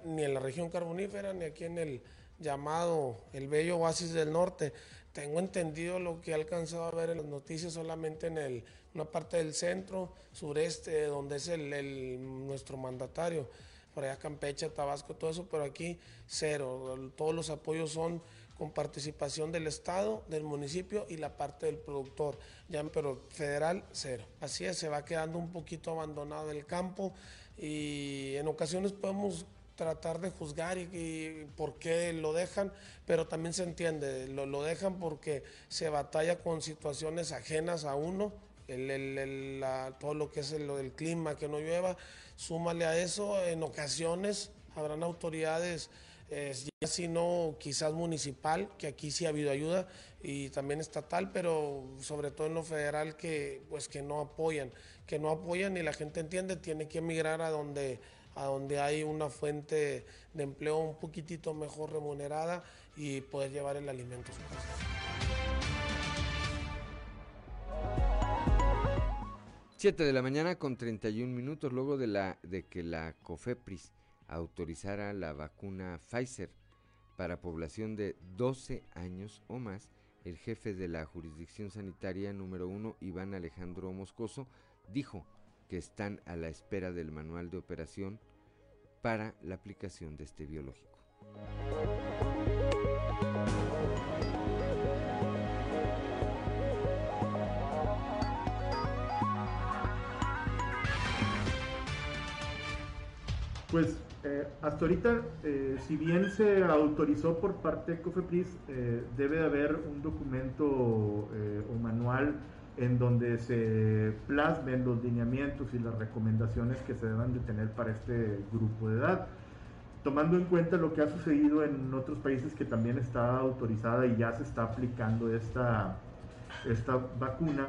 ni en la región carbonífera, ni aquí en el llamado el bello oasis del norte. Tengo entendido lo que he alcanzado a ver en las noticias solamente en el, una parte del centro, sureste, donde es el, el, nuestro mandatario, por allá Campeche, Tabasco, todo eso, pero aquí cero. Todos los apoyos son con participación del Estado, del municipio y la parte del productor, ya, pero federal cero. Así es, se va quedando un poquito abandonado el campo y en ocasiones podemos tratar de juzgar y, y, por qué lo dejan, pero también se entiende, lo, lo dejan porque se batalla con situaciones ajenas a uno, el, el, el, la, todo lo que es el, el, clima, que no llueva, súmale a eso, en ocasiones habrán autoridades, eh, ya si no quizás municipal, que aquí sí ha habido ayuda, y también estatal, pero sobre todo en lo federal que pues que no apoyan, que no apoyan y la gente entiende, tiene que emigrar a donde a donde hay una fuente de empleo un poquitito mejor remunerada y poder llevar el alimento a su casa. 7 de la mañana con 31 minutos luego de, la, de que la COFEPRIS autorizara la vacuna Pfizer para población de 12 años o más, el jefe de la jurisdicción sanitaria número 1, Iván Alejandro Moscoso, dijo que están a la espera del manual de operación para la aplicación de este biológico. Pues Eh, hasta ahorita, eh, si bien se autorizó por parte de COFEPRIS, eh, debe de haber un documento o manual en donde se plasmen los lineamientos y las recomendaciones que se deban de tener para este grupo de edad. Tomando en cuenta lo que ha sucedido en otros países que también está autorizada y ya se está aplicando esta, esta vacuna,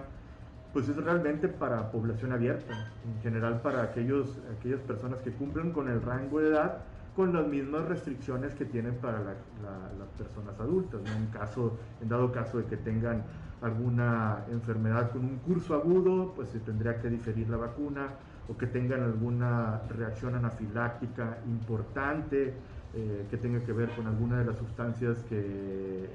pues es realmente para población abierta, en general para aquellos, aquellas personas que cumplen con el rango de edad con las mismas restricciones que tienen para las personas adultas. En, caso, en dado caso de que tengan alguna enfermedad con un curso agudo, pues se tendría que diferir la vacuna, o que tengan alguna reacción anafiláctica importante, eh, que tenga que ver con alguna de las sustancias que,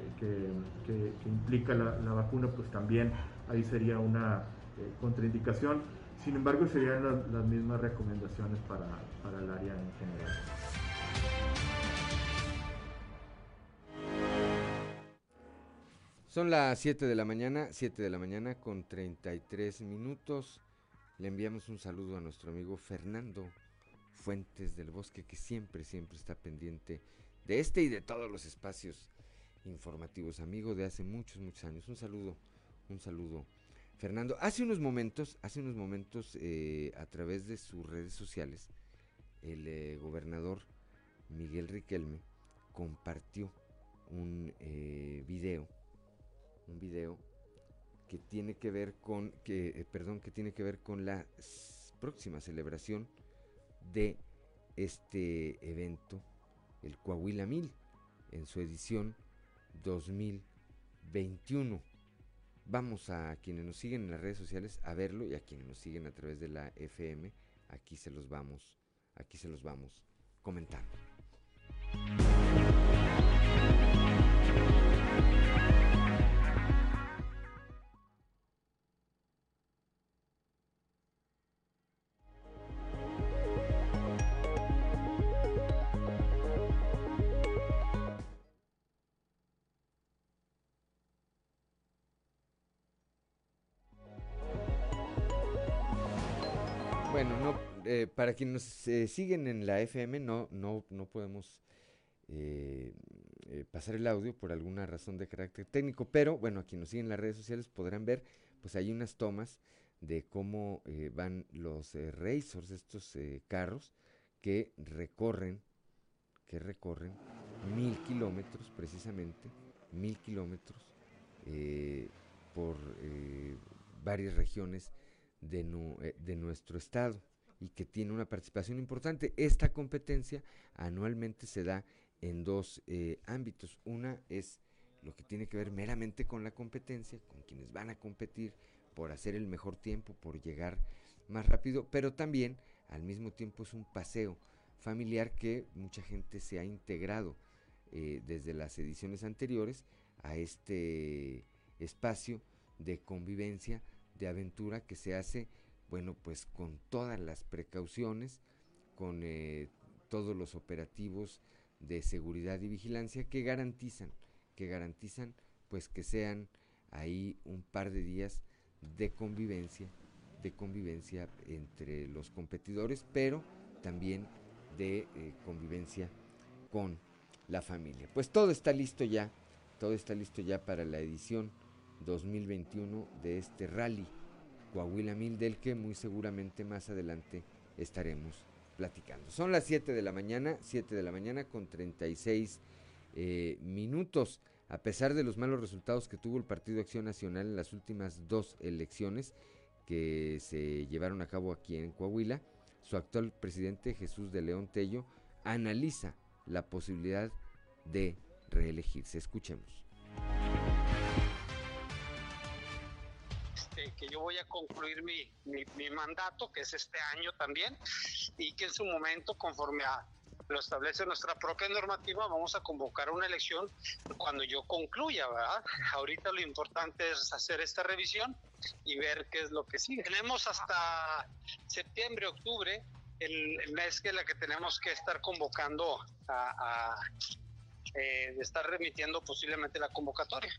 implica la, vacuna, pues también ahí sería una eh, contraindicación. Sin embargo, serían las mismas recomendaciones para, para el área en general. Son las 7 de la mañana, 7 de la mañana con 33 minutos. Le enviamos un saludo a nuestro amigo Fernando Fuentes del Bosque, que siempre, siempre está pendiente de este y de todos los espacios informativos. Amigo de hace muchos, muchos años. Un saludo, un saludo. Fernando, hace unos momentos, hace unos momentos, eh, a través de sus redes sociales, el eh, gobernador Miguel Riquelme compartió un eh, video un video que tiene que ver con que eh, perdón que tiene que ver con la próxima celebración de este evento el Coahuila Mil en su edición 2021 vamos a quienes nos siguen en las redes sociales a verlo y a quienes nos siguen a través de la FM aquí se los vamos aquí se los vamos comentando Eh, para quienes nos eh, siguen en la FM, no, no, no podemos eh, pasar el audio por alguna razón de carácter técnico, pero bueno, a quienes nos siguen en las redes sociales podrán ver, pues hay unas tomas de cómo van los racers, estos carros que recorren, que recorren mil kilómetros precisamente, mil kilómetros por varias regiones de, de nuestro estado y que tiene una participación importante. Esta competencia anualmente se da en dos eh, ámbitos. Una es lo que tiene que ver meramente con la competencia, con quienes van a competir por hacer el mejor tiempo, por llegar más rápido, pero también al mismo tiempo es un paseo familiar que mucha gente se ha integrado eh, desde las ediciones anteriores a este espacio de convivencia, de aventura que se hace bueno, pues con todas las precauciones, con eh, todos los operativos de seguridad y vigilancia que garantizan, que garantizan pues que sean ahí un par de días de convivencia, de convivencia entre los competidores, pero también de eh, convivencia con la familia. Pues todo está listo ya, todo está listo ya para la edición 2021 de este rally Coahuila Mil, del que muy seguramente más adelante estaremos platicando. Son las 7 de la mañana, 7 de la mañana con 36 eh, minutos. A pesar de los malos resultados que tuvo el Partido Acción Nacional en las últimas dos elecciones que se llevaron a cabo aquí en Coahuila, su actual presidente Jesús de León Tello analiza la posibilidad de reelegirse. Escuchemos. Que yo voy a concluir mi, mi, mandato, que es este año también, y que en su momento, conforme a lo establece nuestra propia normativa, vamos a convocar una elección cuando yo concluya, ¿verdad? Ahorita lo importante es hacer esta revisión y ver qué es lo que sigue. Tenemos hasta septiembre, octubre, el, mes que la que tenemos que estar convocando a eh, de estar remitiendo posiblemente la convocatoria.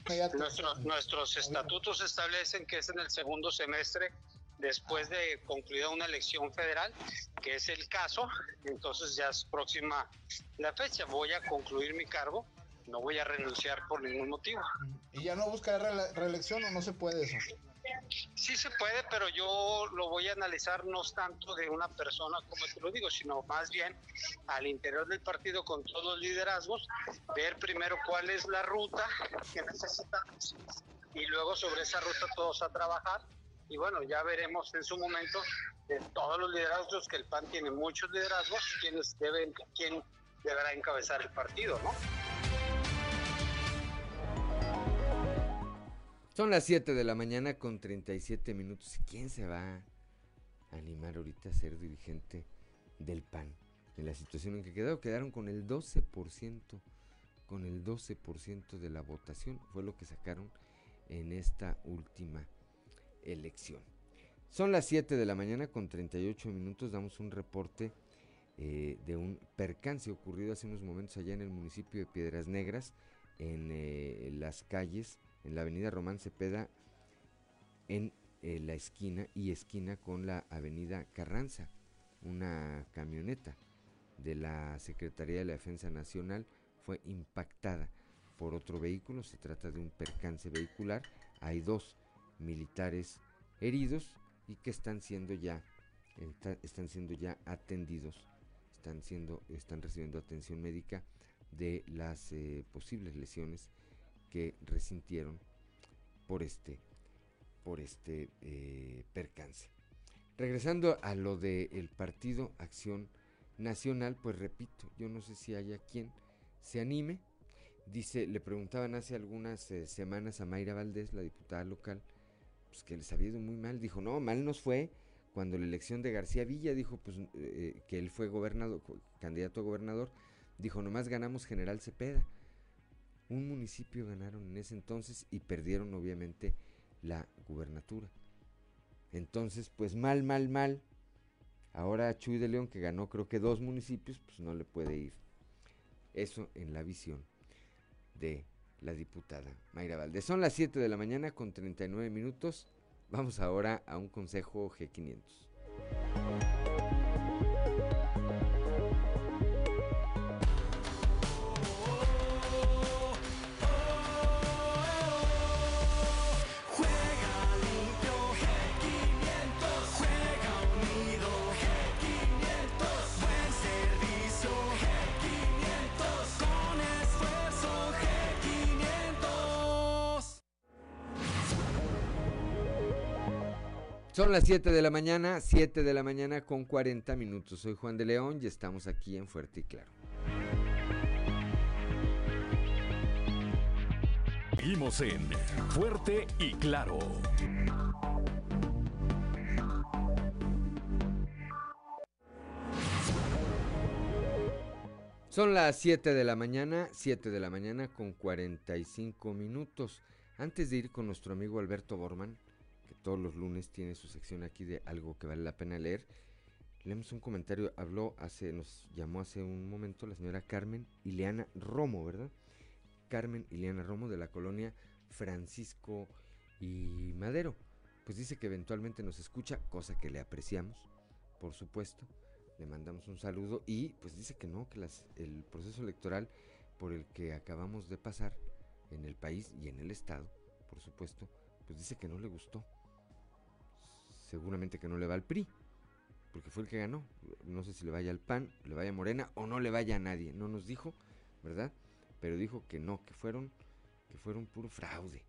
nuestros estatutos establecen que es en el segundo semestre después de concluida una elección federal, que es el caso, entonces ya es próxima la fecha, voy a concluir mi cargo, no voy a renunciar por ningún motivo. ¿Y ya no busca reelección o no se puede eso? Sí se puede, pero yo lo voy a analizar no tanto de una persona como te lo digo, sino más bien al interior del partido con todos los liderazgos, ver primero cuál es la ruta que necesitamos y luego sobre esa ruta todos a trabajar y bueno, ya veremos en su momento de todos los liderazgos que el PAN tiene muchos liderazgos, quienes deben, quién deberá encabezar el partido, ¿no? Son las 7 de la mañana con 37 minutos. ¿Quién se va a animar ahorita a ser dirigente del PAN? En la situación en que quedaron, quedaron con el 12%, con el 12% de la votación, fue lo que sacaron en esta última elección. Son las 7 de la mañana con 38 minutos, damos un reporte eh, de un percance ocurrido hace unos momentos allá en el municipio de Piedras Negras, en eh, las calles en la avenida Román Cepeda, en eh, la esquina y esquina con la avenida Carranza. Una camioneta de la Secretaría de la Defensa Nacional fue impactada por otro vehículo. Se trata de un percance vehicular. Hay dos militares heridos y que están siendo ya están siendo ya atendidos, están siendo están recibiendo atención médica de las eh, posibles lesiones que resintieron por este, por este eh, percance. Regresando a lo del partido Acción Nacional, pues repito, yo no sé si haya quien se anime. Dice, le preguntaban hace algunas eh, semanas a Mayra Valdés, la diputada local, pues que les había ido muy mal. Dijo, no, mal nos fue cuando la elección de García Villa, dijo pues eh, que él fue gobernador, candidato a gobernador, dijo, nomás ganamos General Cepeda un municipio ganaron en ese entonces y perdieron obviamente la gubernatura. Entonces, pues mal, mal, mal. Ahora Chuy de León, que ganó creo que dos municipios, pues no le puede ir. Eso en la visión de la diputada Mayra Valdés. Son las 7 de la mañana con 39 minutos. Vamos ahora a un consejo G500. Son las 7 de la mañana, 7 de la mañana con 40 minutos. Soy Juan de León y estamos aquí en Fuerte y Claro. Seguimos en Fuerte y Claro. Son las 7 de la mañana, 7 de la mañana con 45 minutos. Antes de ir con nuestro amigo Alberto Borman, todos los lunes tiene su sección aquí de algo que vale la pena leer. Leemos un comentario, habló hace, nos llamó hace un momento la señora Carmen Ileana Romo, ¿verdad? Carmen Ileana Romo de la colonia Francisco y Madero. Pues dice que eventualmente nos escucha, cosa que le apreciamos, por supuesto. Le mandamos un saludo y pues dice que no, que el proceso electoral por el que acabamos de pasar en el país y en el estado, por supuesto, pues dice que no le gustó seguramente que no le va al PRI, porque fue el que ganó. No sé si le vaya al PAN, le vaya a Morena o no le vaya a nadie. No nos dijo, ¿verdad? Pero dijo que no, que fueron, que fueron puro fraude,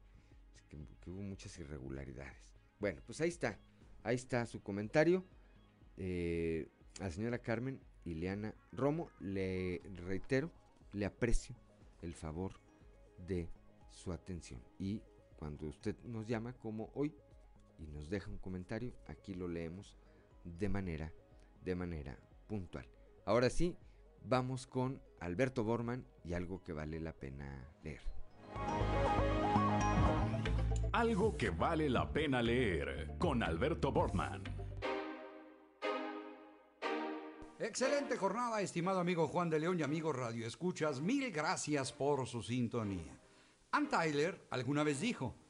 que, hubo muchas irregularidades. Bueno, pues ahí está, ahí está su comentario. Eh, a la señora Carmen Ileana Romo le reitero, le aprecio el favor de su atención. Y cuando usted nos llama, como hoy, y nos deja un comentario, aquí lo leemos de manera, de manera puntual. Ahora sí, vamos con Alberto Borman y algo que vale la pena leer. Algo que vale la pena leer con Alberto Borman. Excelente jornada, estimado amigo Juan de León y amigos Radio Escuchas. Mil gracias por su sintonía. Ann Tyler alguna vez dijo, ¿Te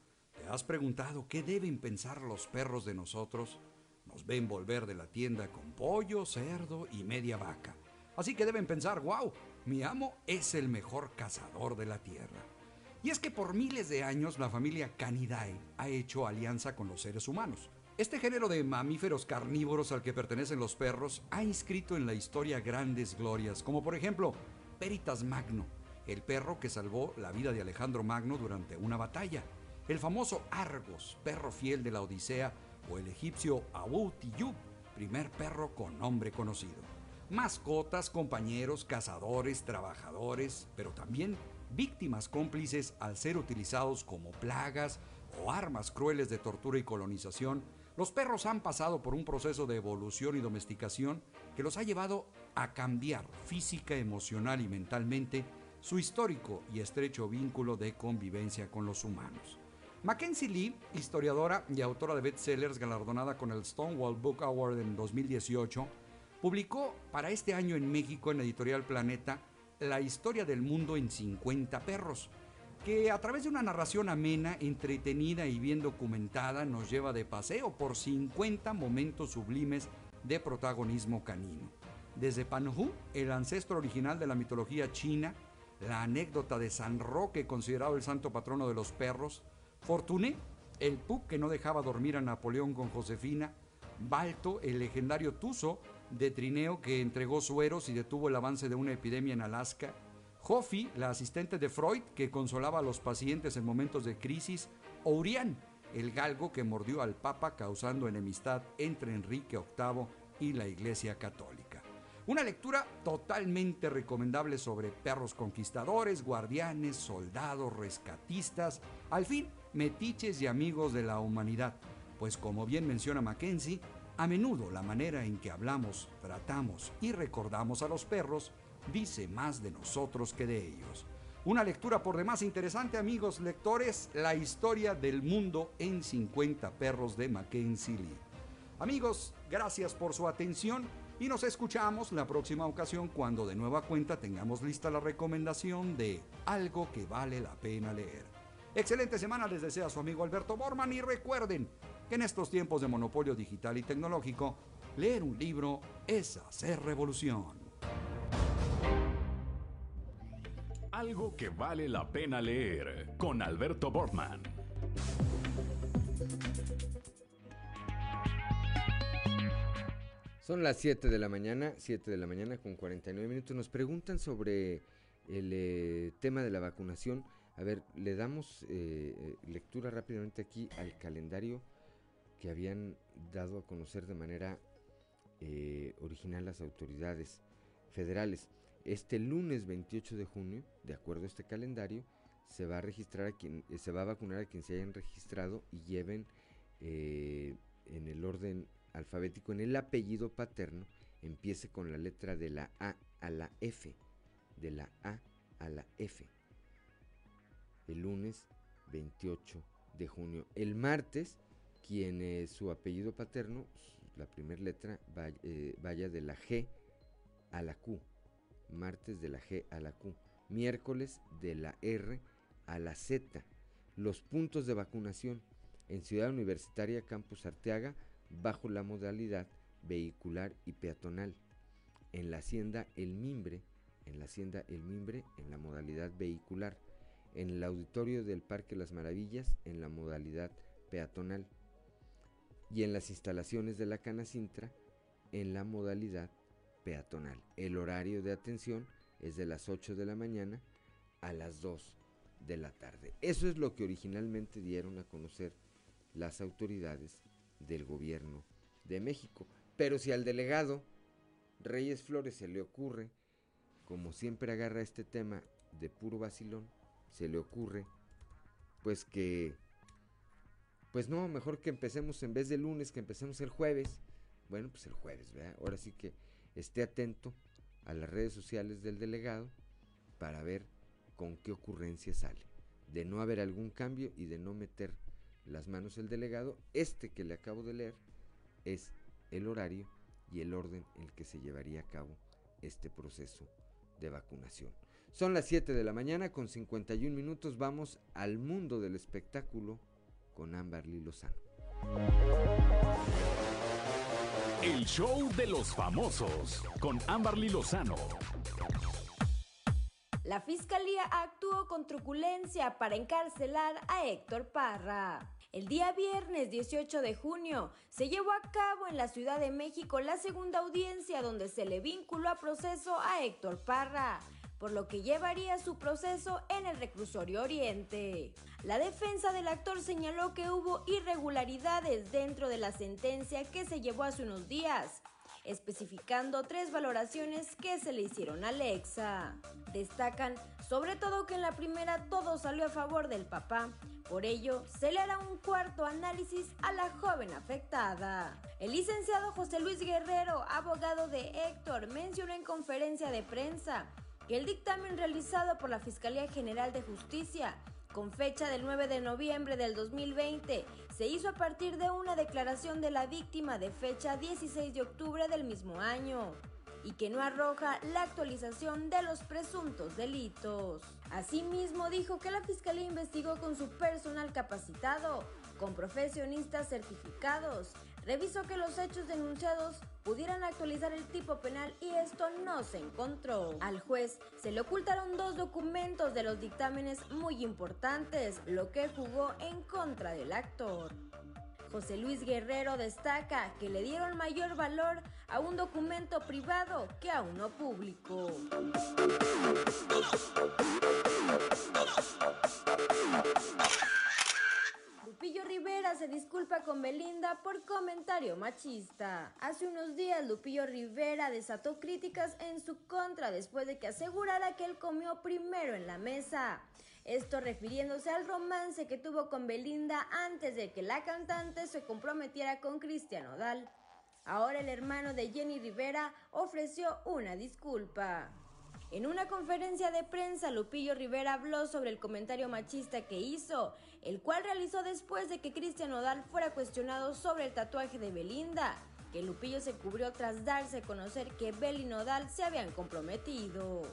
has preguntado qué deben pensar los perros de nosotros? Nos ven volver de la tienda con pollo, cerdo y media vaca. Así que deben pensar, wow, mi amo es el mejor cazador de la tierra. Y es que por miles de años la familia Canidae ha hecho alianza con los seres humanos. Este género de mamíferos carnívoros al que pertenecen los perros ha inscrito en la historia grandes glorias, como por ejemplo Peritas Magno, el perro que salvó la vida de Alejandro Magno durante una batalla, el famoso Argos, perro fiel de la Odisea, o el egipcio Abu Tiyub, primer perro con nombre conocido. Mascotas, compañeros, cazadores, trabajadores, pero también víctimas cómplices al ser utilizados como plagas o armas crueles de tortura y colonización, los perros han pasado por un proceso de evolución y domesticación que los ha llevado a cambiar física, emocional y mentalmente su histórico y estrecho vínculo de convivencia con los humanos. Mackenzie Lee, historiadora y autora de bestsellers galardonada con el Stonewall Book Award en 2018, publicó para este año en México en Editorial Planeta La historia del mundo en 50 perros, que a través de una narración amena, entretenida y bien documentada nos lleva de paseo por 50 momentos sublimes de protagonismo canino. Desde Panhu, el ancestro original de la mitología china, la anécdota de San Roque, considerado el santo patrono de los perros, Fortuné, el Puck que no dejaba dormir a Napoleón con Josefina, Balto, el legendario Tuso de Trineo que entregó sueros y detuvo el avance de una epidemia en Alaska, Hoffi, la asistente de Freud que consolaba a los pacientes en momentos de crisis, o Urián, el galgo que mordió al Papa causando enemistad entre Enrique VIII y la Iglesia Católica. Una lectura totalmente recomendable sobre perros conquistadores, guardianes, soldados, rescatistas, al fin, metiches y amigos de la humanidad, pues como bien menciona Mackenzie, a menudo la manera en que hablamos, tratamos y recordamos a los perros dice más de nosotros que de ellos. Una lectura por demás interesante, amigos lectores, la historia del mundo en 50 perros de Mackenzie Lee. Amigos, gracias por su atención y nos escuchamos la próxima ocasión cuando de nueva cuenta tengamos lista la recomendación de algo que vale la pena leer. Excelente semana les desea su amigo Alberto Borman y recuerden que en estos tiempos de monopolio digital y tecnológico, leer un libro es hacer revolución. Algo que vale la pena leer con Alberto Borman. Son las 7 de la mañana, 7 de la mañana con 49 minutos. Nos preguntan sobre el eh, tema de la vacunación. A ver, le damos eh, eh, lectura rápidamente aquí al calendario que habían dado a conocer de manera original las autoridades federales. Este lunes 28 de junio, de acuerdo a este calendario, se va a registrar a quien se va a vacunar a quien se hayan registrado y lleven en el orden alfabético en el apellido paterno empiece con la letra de la A a la F, de la A a la F. El lunes 28 de junio. El martes, quien es su apellido paterno, la primera letra eh, vaya de la G a la Q. Martes de la G a la Q. Miércoles de la R a la Z. Los puntos de vacunación en Ciudad Universitaria Campus Arteaga bajo la modalidad vehicular y peatonal. En la hacienda El Mimbre, en la hacienda El Mimbre en la modalidad vehicular. En el auditorio del Parque Las Maravillas en la modalidad peatonal. Y en las instalaciones de la Canacintra en la modalidad peatonal. El horario de atención es de las 8 de la mañana a las 2 de la tarde. Eso es lo que originalmente dieron a conocer las autoridades del gobierno de México. Pero si al delegado Reyes Flores se le ocurre, como siempre agarra este tema de puro vacilón, se le ocurre, pues que, pues no, mejor que empecemos en vez de lunes, que empecemos el jueves. Bueno, pues el jueves, ¿verdad? Ahora sí que esté atento a las redes sociales del delegado para ver con qué ocurrencia sale. De no haber algún cambio y de no meter las manos el delegado. Este que le acabo de leer es el horario y el orden en el que se llevaría a cabo este proceso de vacunación. Son las 7 de la mañana con 51 minutos. Vamos al mundo del espectáculo con Amberly Lozano. El show de los famosos con Amberly Lozano. La fiscalía actuó con truculencia para encarcelar a Héctor Parra. El día viernes 18 de junio se llevó a cabo en la Ciudad de México la segunda audiencia donde se le vinculó a proceso a Héctor Parra, por lo que llevaría su proceso en el reclusorio Oriente. La defensa del actor señaló que hubo irregularidades dentro de la sentencia que se llevó hace unos días, especificando tres valoraciones que se le hicieron a Alexa. Destacan sobre todo que en la primera todo salió a favor del papá, por ello, se le hará un cuarto análisis a la joven afectada. El licenciado José Luis Guerrero, abogado de Héctor, mencionó en conferencia de prensa que el dictamen realizado por la Fiscalía General de Justicia con fecha del 9 de noviembre del 2020, se hizo a partir de una declaración de la víctima de fecha 16 de octubre del mismo año y que no arroja la actualización de los presuntos delitos. Asimismo, dijo que la Fiscalía investigó con su personal capacitado, con profesionistas certificados, revisó que los hechos denunciados pudieran actualizar el tipo penal y esto no se encontró. Al juez se le ocultaron dos documentos de los dictámenes muy importantes, lo que jugó en contra del actor. José Luis Guerrero destaca que le dieron mayor valor a un documento privado que a uno público. Lupillo Rivera se disculpa con Belinda por comentario machista. Hace unos días Lupillo Rivera desató críticas en su contra después de que asegurara que él comió primero en la mesa. Esto refiriéndose al romance que tuvo con Belinda antes de que la cantante se comprometiera con Cristian Odal. Ahora el hermano de Jenny Rivera ofreció una disculpa. En una conferencia de prensa, Lupillo Rivera habló sobre el comentario machista que hizo, el cual realizó después de que Cristian Odal fuera cuestionado sobre el tatuaje de Belinda, que Lupillo se cubrió tras darse a conocer que Bel y Nodal se habían comprometido.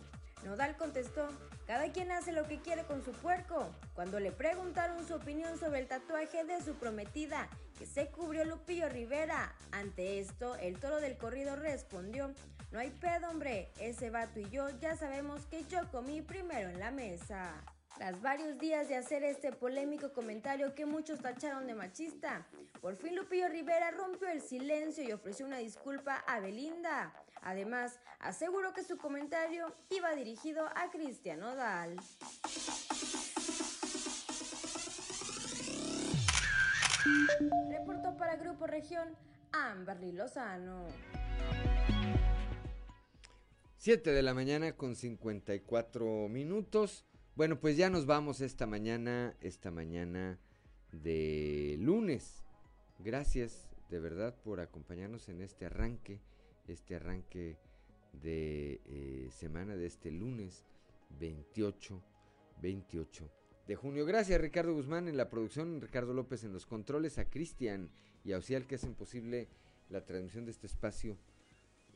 Nodal contestó, cada quien hace lo que quiere con su puerco. Cuando le preguntaron su opinión sobre el tatuaje de su prometida, que se cubrió Lupillo Rivera, ante esto, el toro del corrido respondió, no hay pedo hombre, ese vato y yo ya sabemos que yo comí primero en la mesa. Tras varios días de hacer este polémico comentario que muchos tacharon de machista, por fin Lupillo Rivera rompió el silencio y ofreció una disculpa a Belinda. Además, aseguró que su comentario iba dirigido a Cristian Odal. Reportó para Grupo Región Amberly Lozano. 7 de la mañana con 54 minutos. Bueno, pues ya nos vamos esta mañana, esta mañana de lunes. Gracias de verdad por acompañarnos en este arranque, este arranque de eh, semana de este lunes 28, 28 de junio. Gracias Ricardo Guzmán en la producción, Ricardo López en los controles, a Cristian y a Ocial que hacen posible la transmisión de este espacio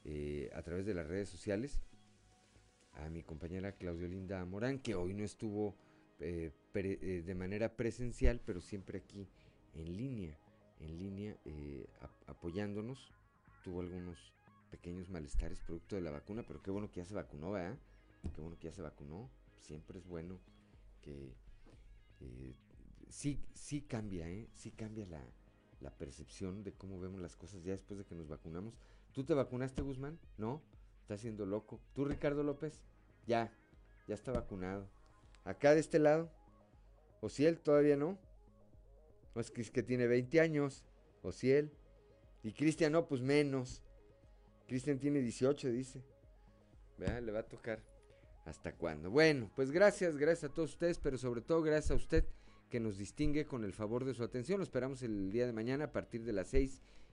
eh, a través de las redes sociales a mi compañera Claudio Linda Morán, que hoy no estuvo eh, eh, de manera presencial, pero siempre aquí en línea, en línea, eh, apoyándonos. Tuvo algunos pequeños malestares producto de la vacuna, pero qué bueno que ya se vacunó, ¿verdad? Qué bueno que ya se vacunó. Siempre es bueno que sí, sí cambia, ¿eh? Sí cambia la, la percepción de cómo vemos las cosas ya después de que nos vacunamos. ¿Tú te vacunaste, Guzmán? ¿No? Está haciendo loco. ¿Tú, Ricardo López? Ya, ya está vacunado. Acá de este lado, o si él todavía no. O es que, tiene 20 años, o si él. Y Cristian no, pues menos. Cristian tiene 18, dice. Vea, le va a tocar. ¿Hasta cuándo? Bueno, pues gracias, gracias a todos ustedes, pero sobre todo gracias a usted que nos distingue con el favor de su atención. Lo esperamos el día de mañana a partir de las 6